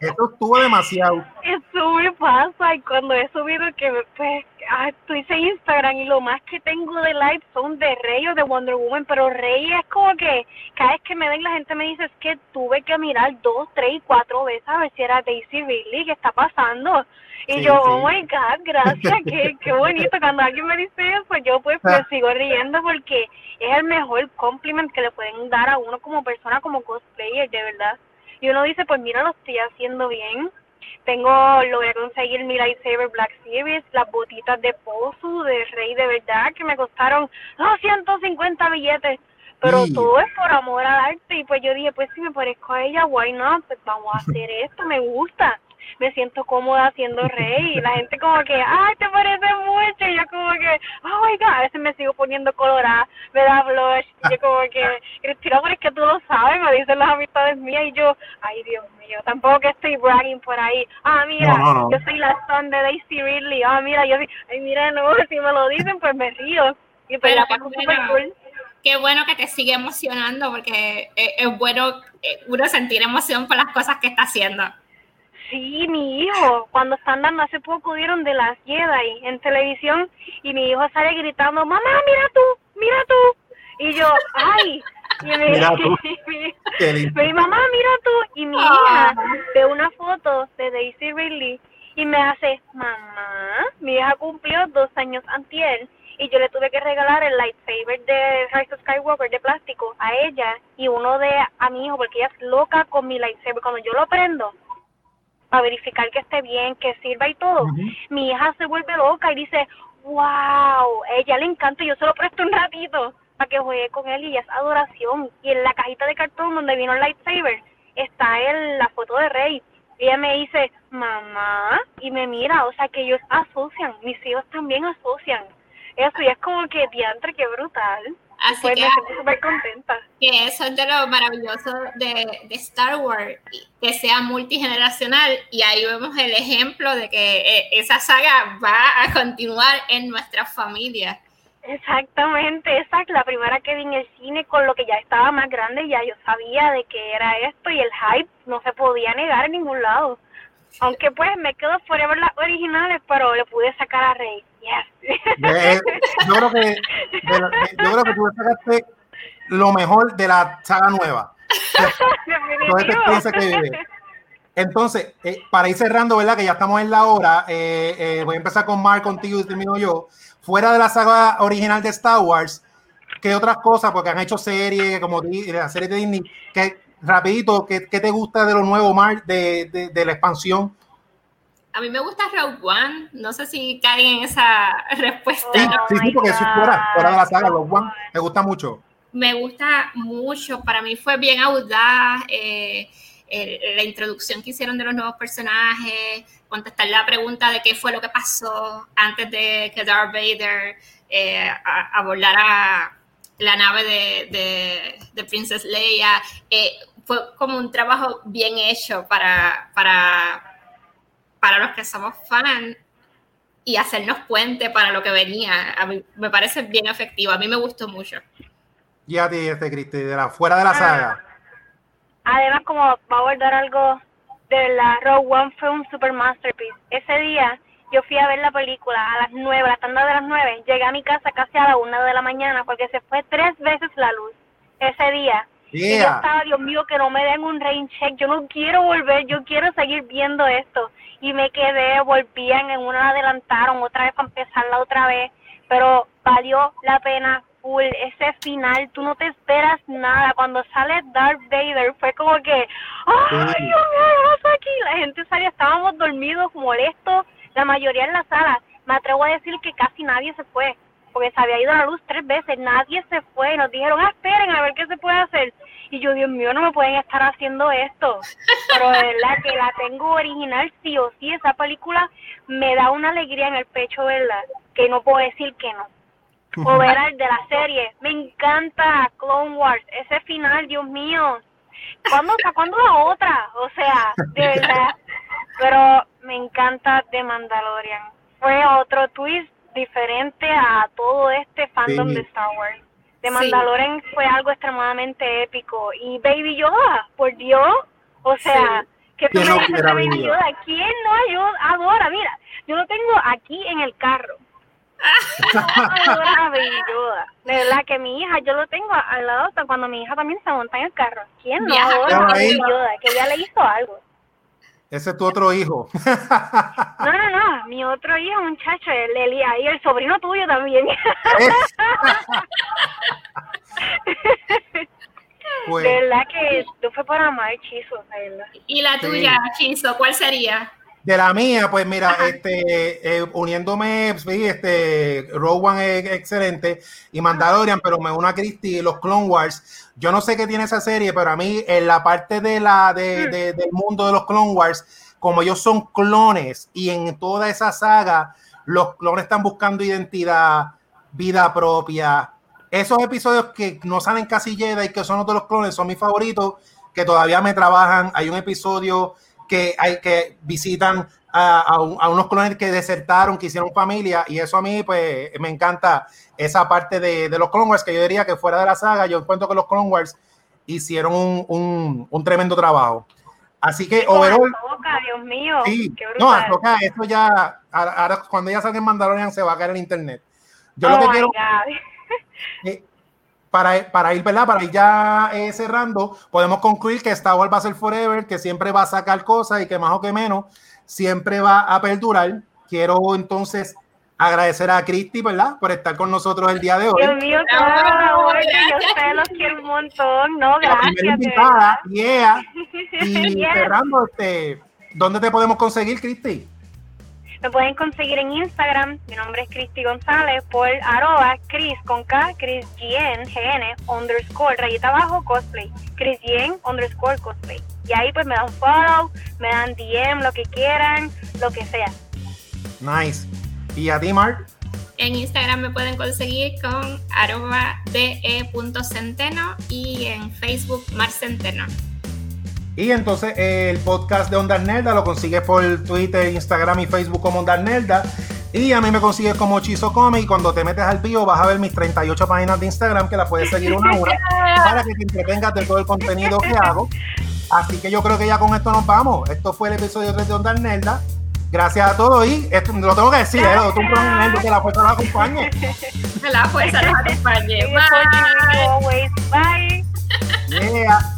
Esto estuvo demasiado. Eso me pasa y cuando he subido que pues ah, tú hice Instagram y lo más que tengo de live son de Rey o de Wonder Woman, pero Rey es como que cada vez que me ven la gente me dice es que tuve que mirar dos, tres, cuatro veces a ver si era Daisy Ridley, ¿qué está pasando? Y yo, oh my God, gracias, qué, [laughs] qué bonito. Cuando alguien me dice eso, yo pues, pues sigo riendo porque es el mejor compliment que le pueden dar a uno como persona, como cosplayer, de verdad. Y uno dice, pues mira, lo estoy haciendo bien. Tengo, logré conseguir mi lightsaber Black Series, las botitas de Pozu, de Rey de verdad, que me costaron 250 billetes. Pero todo es por amor al arte. Y pues yo dije, pues si me parezco a ella, why not? Pues vamos a hacer esto, me gusta. Me siento cómoda siendo rey. Y la gente como que, ay, te parece mucho. Y yo como que, oh my God, a veces me sigo poniendo colorada, me da blush. Y yo como que, Cristina, pero es que tú lo sabes, me dicen las amistades mías. Y yo, ay, Dios mío, tampoco que estoy bragging por ahí. Ah, mira, yo soy la son de Daisy Ridley. Ah, mira, yo soy, ay, mira, no, si me lo dicen, pues me río. Y pues la paso súper cool qué bueno que te sigue emocionando porque es, bueno eh, uno sentir emoción por las cosas que está haciendo. Sí, mi hijo, cuando están dando hace poco dieron de las Jedi en televisión y mi hijo sale gritando, mamá, mira tú, mira tú. Y yo, ay, y me, mira tú. [laughs] mi, mamá, mira tú. Y mi hija ah. ve una foto de Daisy Ridley y me hace, mamá, mi hija cumplió dos años antier y yo le tuve que regalar el lightsaber de Rise of Skywalker de plástico a ella y uno de a mi hijo porque ella es loca con mi lightsaber. Cuando yo lo prendo para verificar que esté bien, que sirva y todo, mi hija se vuelve loca y dice, wow, ella le encanta, yo se lo presto un ratito para que juegue con él y es adoración. Y en la cajita de cartón donde vino el lightsaber está el, la foto de Rey. Y ella me dice, mamá, y me mira, o sea que ellos asocian, mis hijos también asocian eso, y es como que diantre, qué brutal. Así pues que, me siento súper contenta. Que eso es de lo maravilloso de, de, Star Wars, que sea multigeneracional, y ahí vemos el ejemplo de que eh, esa saga va a continuar en nuestras familias. Exactamente, esa es la primera que vi en el cine con lo que ya estaba más grande, ya yo sabía de que era esto y el hype no se podía negar en ningún lado. Aunque pues me quedo fuera las originales, pero le pude sacar a Rey. Yes. yo, creo que, yo creo que tú sacaste lo mejor de la saga nueva. Entonces, eh, para ir cerrando, ¿verdad? Que ya estamos en la hora, eh, eh, voy a empezar con Mark, contigo y termino yo. Fuera de la saga original de Star Wars, ¿qué otras cosas? Porque han hecho series, como la serie de Disney, que rapidito, ¿qué, te gusta de lo nuevo, Mark, de, de, la expansión? A mí me gusta Rogue One. No sé si cae en esa [laughs] respuesta. Sí, sí, porque eso es fuera, fuera de la saga. Rogue One me gusta mucho. Me gusta mucho. Para mí fue bien audaz. Eh, la introducción que hicieron de los nuevos personajes, contestar la pregunta de qué fue lo que pasó antes de que Darth Vader eh, abordara la nave de, de, Princess Leia. Eh, fue como un trabajo bien hecho para, para, para los que somos fans y hacernos puente para lo que venía. A mí me parece bien efectivo, a mí me gustó mucho. Y a ti, este Cristi, de la, fuera de la ah. saga. Además, como va a abordar algo de la Rogue One fue un super masterpiece. Ese día yo fui a ver la película a las nueve, la tanda de las nueve. Llegué a mi casa casi a la una de la mañana porque se fue tres veces la luz ese día. Y yo estaba, Dios mío, que no me den un rain check. Yo no quiero volver, yo quiero seguir viendo esto. Y me quedé, volvían, en una adelantaron, otra vez para empezarla otra vez. Pero valió la pena, full. Ese final, tú no te esperas nada. Cuando sale Darth Vader, fue como que, ¡ay, Dios mío, aquí! La gente salía, estábamos dormidos, molestos la mayoría en la sala, me atrevo a decir que casi nadie se fue, porque se había ido la luz tres veces, nadie se fue, nos dijeron, ah, esperen a ver qué se puede hacer. Y yo, Dios mío, no me pueden estar haciendo esto. [laughs] Pero de verdad que la tengo original, sí o sí, esa película me da una alegría en el pecho, ¿verdad? Que no puedo decir que no. O ver el de la serie, me encanta Clone Wars, ese final, Dios mío. ¿Cuándo, ¿Cuándo la otra? O sea, de verdad. [laughs] Pero me encanta The Mandalorian. Fue otro twist diferente a todo este fandom de Star Wars. The Mandalorian fue algo extremadamente épico. Y Baby Yoda, por Dios, o sea, que tú me dices Baby Yoda? ¿Quién no ayuda? Adora, mira, yo lo tengo aquí en el carro. [laughs] adora a Baby Yoda. De verdad que mi hija, yo lo tengo al lado cuando mi hija también se monta en el carro. ¿Quién no adora a Baby Yoda? Que ella le hizo algo. Ese es tu otro hijo. [laughs] No, no, no. Mi otro hijo, muchacho, el Elia, y el sobrino tuyo también. [laughs] Pues, de verdad que tú fue para amar Chizo, ¿Y la tuya, Chizo, cuál sería? De la mía, pues mira, este, eh, uniéndome, sí, este, Rogue One es excelente y Mandalorian, pero me uno a Christy y los Clone Wars. Yo no sé qué tiene esa serie, pero a mí en la parte de la de, mm. del mundo de los Clone Wars, como ellos son clones y en toda esa saga los clones están buscando identidad, vida propia. Esos episodios que no salen casi y que son otros los clones, son mis favoritos, que todavía me trabajan. Hay un episodio que hay que visitan a, unos clones que desertaron, que hicieron familia, y eso a mí, pues, me encanta esa parte de, los Clone Wars, que yo diría que fuera de la saga, yo encuentro que los Clone Wars hicieron un, tremendo trabajo. Así que, overall. Dios mío. Sí, no, toca, esto ya, ahora cuando ya salga en Mandalorian se va a caer en internet. Yo lo oh que quiero. [laughs] Eh, para, para, ir, ¿verdad? Para ir ya eh, cerrando, podemos concluir que Star Wars va a ser forever, que siempre va a sacar cosas y que más o que menos siempre va a perdurar. Quiero entonces agradecer a Cristi, ¿verdad? Por estar con nosotros el día de hoy. Dios mío, claro, yo los quiero un montón, ¿no? Gracias. invitada, yeah. [laughs] Y cerrando, este, ¿dónde te podemos conseguir, Cristi? Me pueden conseguir en Instagram, mi nombre es Cristi González, por arroba Cris con K, Cris GN, GN, underscore, rayita abajo, cosplay, Cris GN, underscore, cosplay. Y ahí pues me dan follow, me dan DM, lo que quieran, lo que sea. Nice. ¿Y a ti, Mark? En Instagram me pueden conseguir con arroba de.centeno y en Facebook Marcenteno. Y entonces el podcast de Ondas Nerda lo consigues por Twitter, Instagram y Facebook como Ondas Nerda. Y a mí me consigues como Chizo Come y cuando te metes al bio vas a ver mis 38 páginas de Instagram que las puedes seguir una hora [laughs] para que te entretengas de todo el contenido que hago. Así que yo creo que ya con esto nos vamos. Esto fue el episodio 3 de Ondas Nerda. Gracias a todos y esto, lo tengo que decir, ¿eh? Tú un que la fuerza nos acompañe. Que [laughs] la fuerza nos acompañe. [laughs] Bye. Bye. Yeah.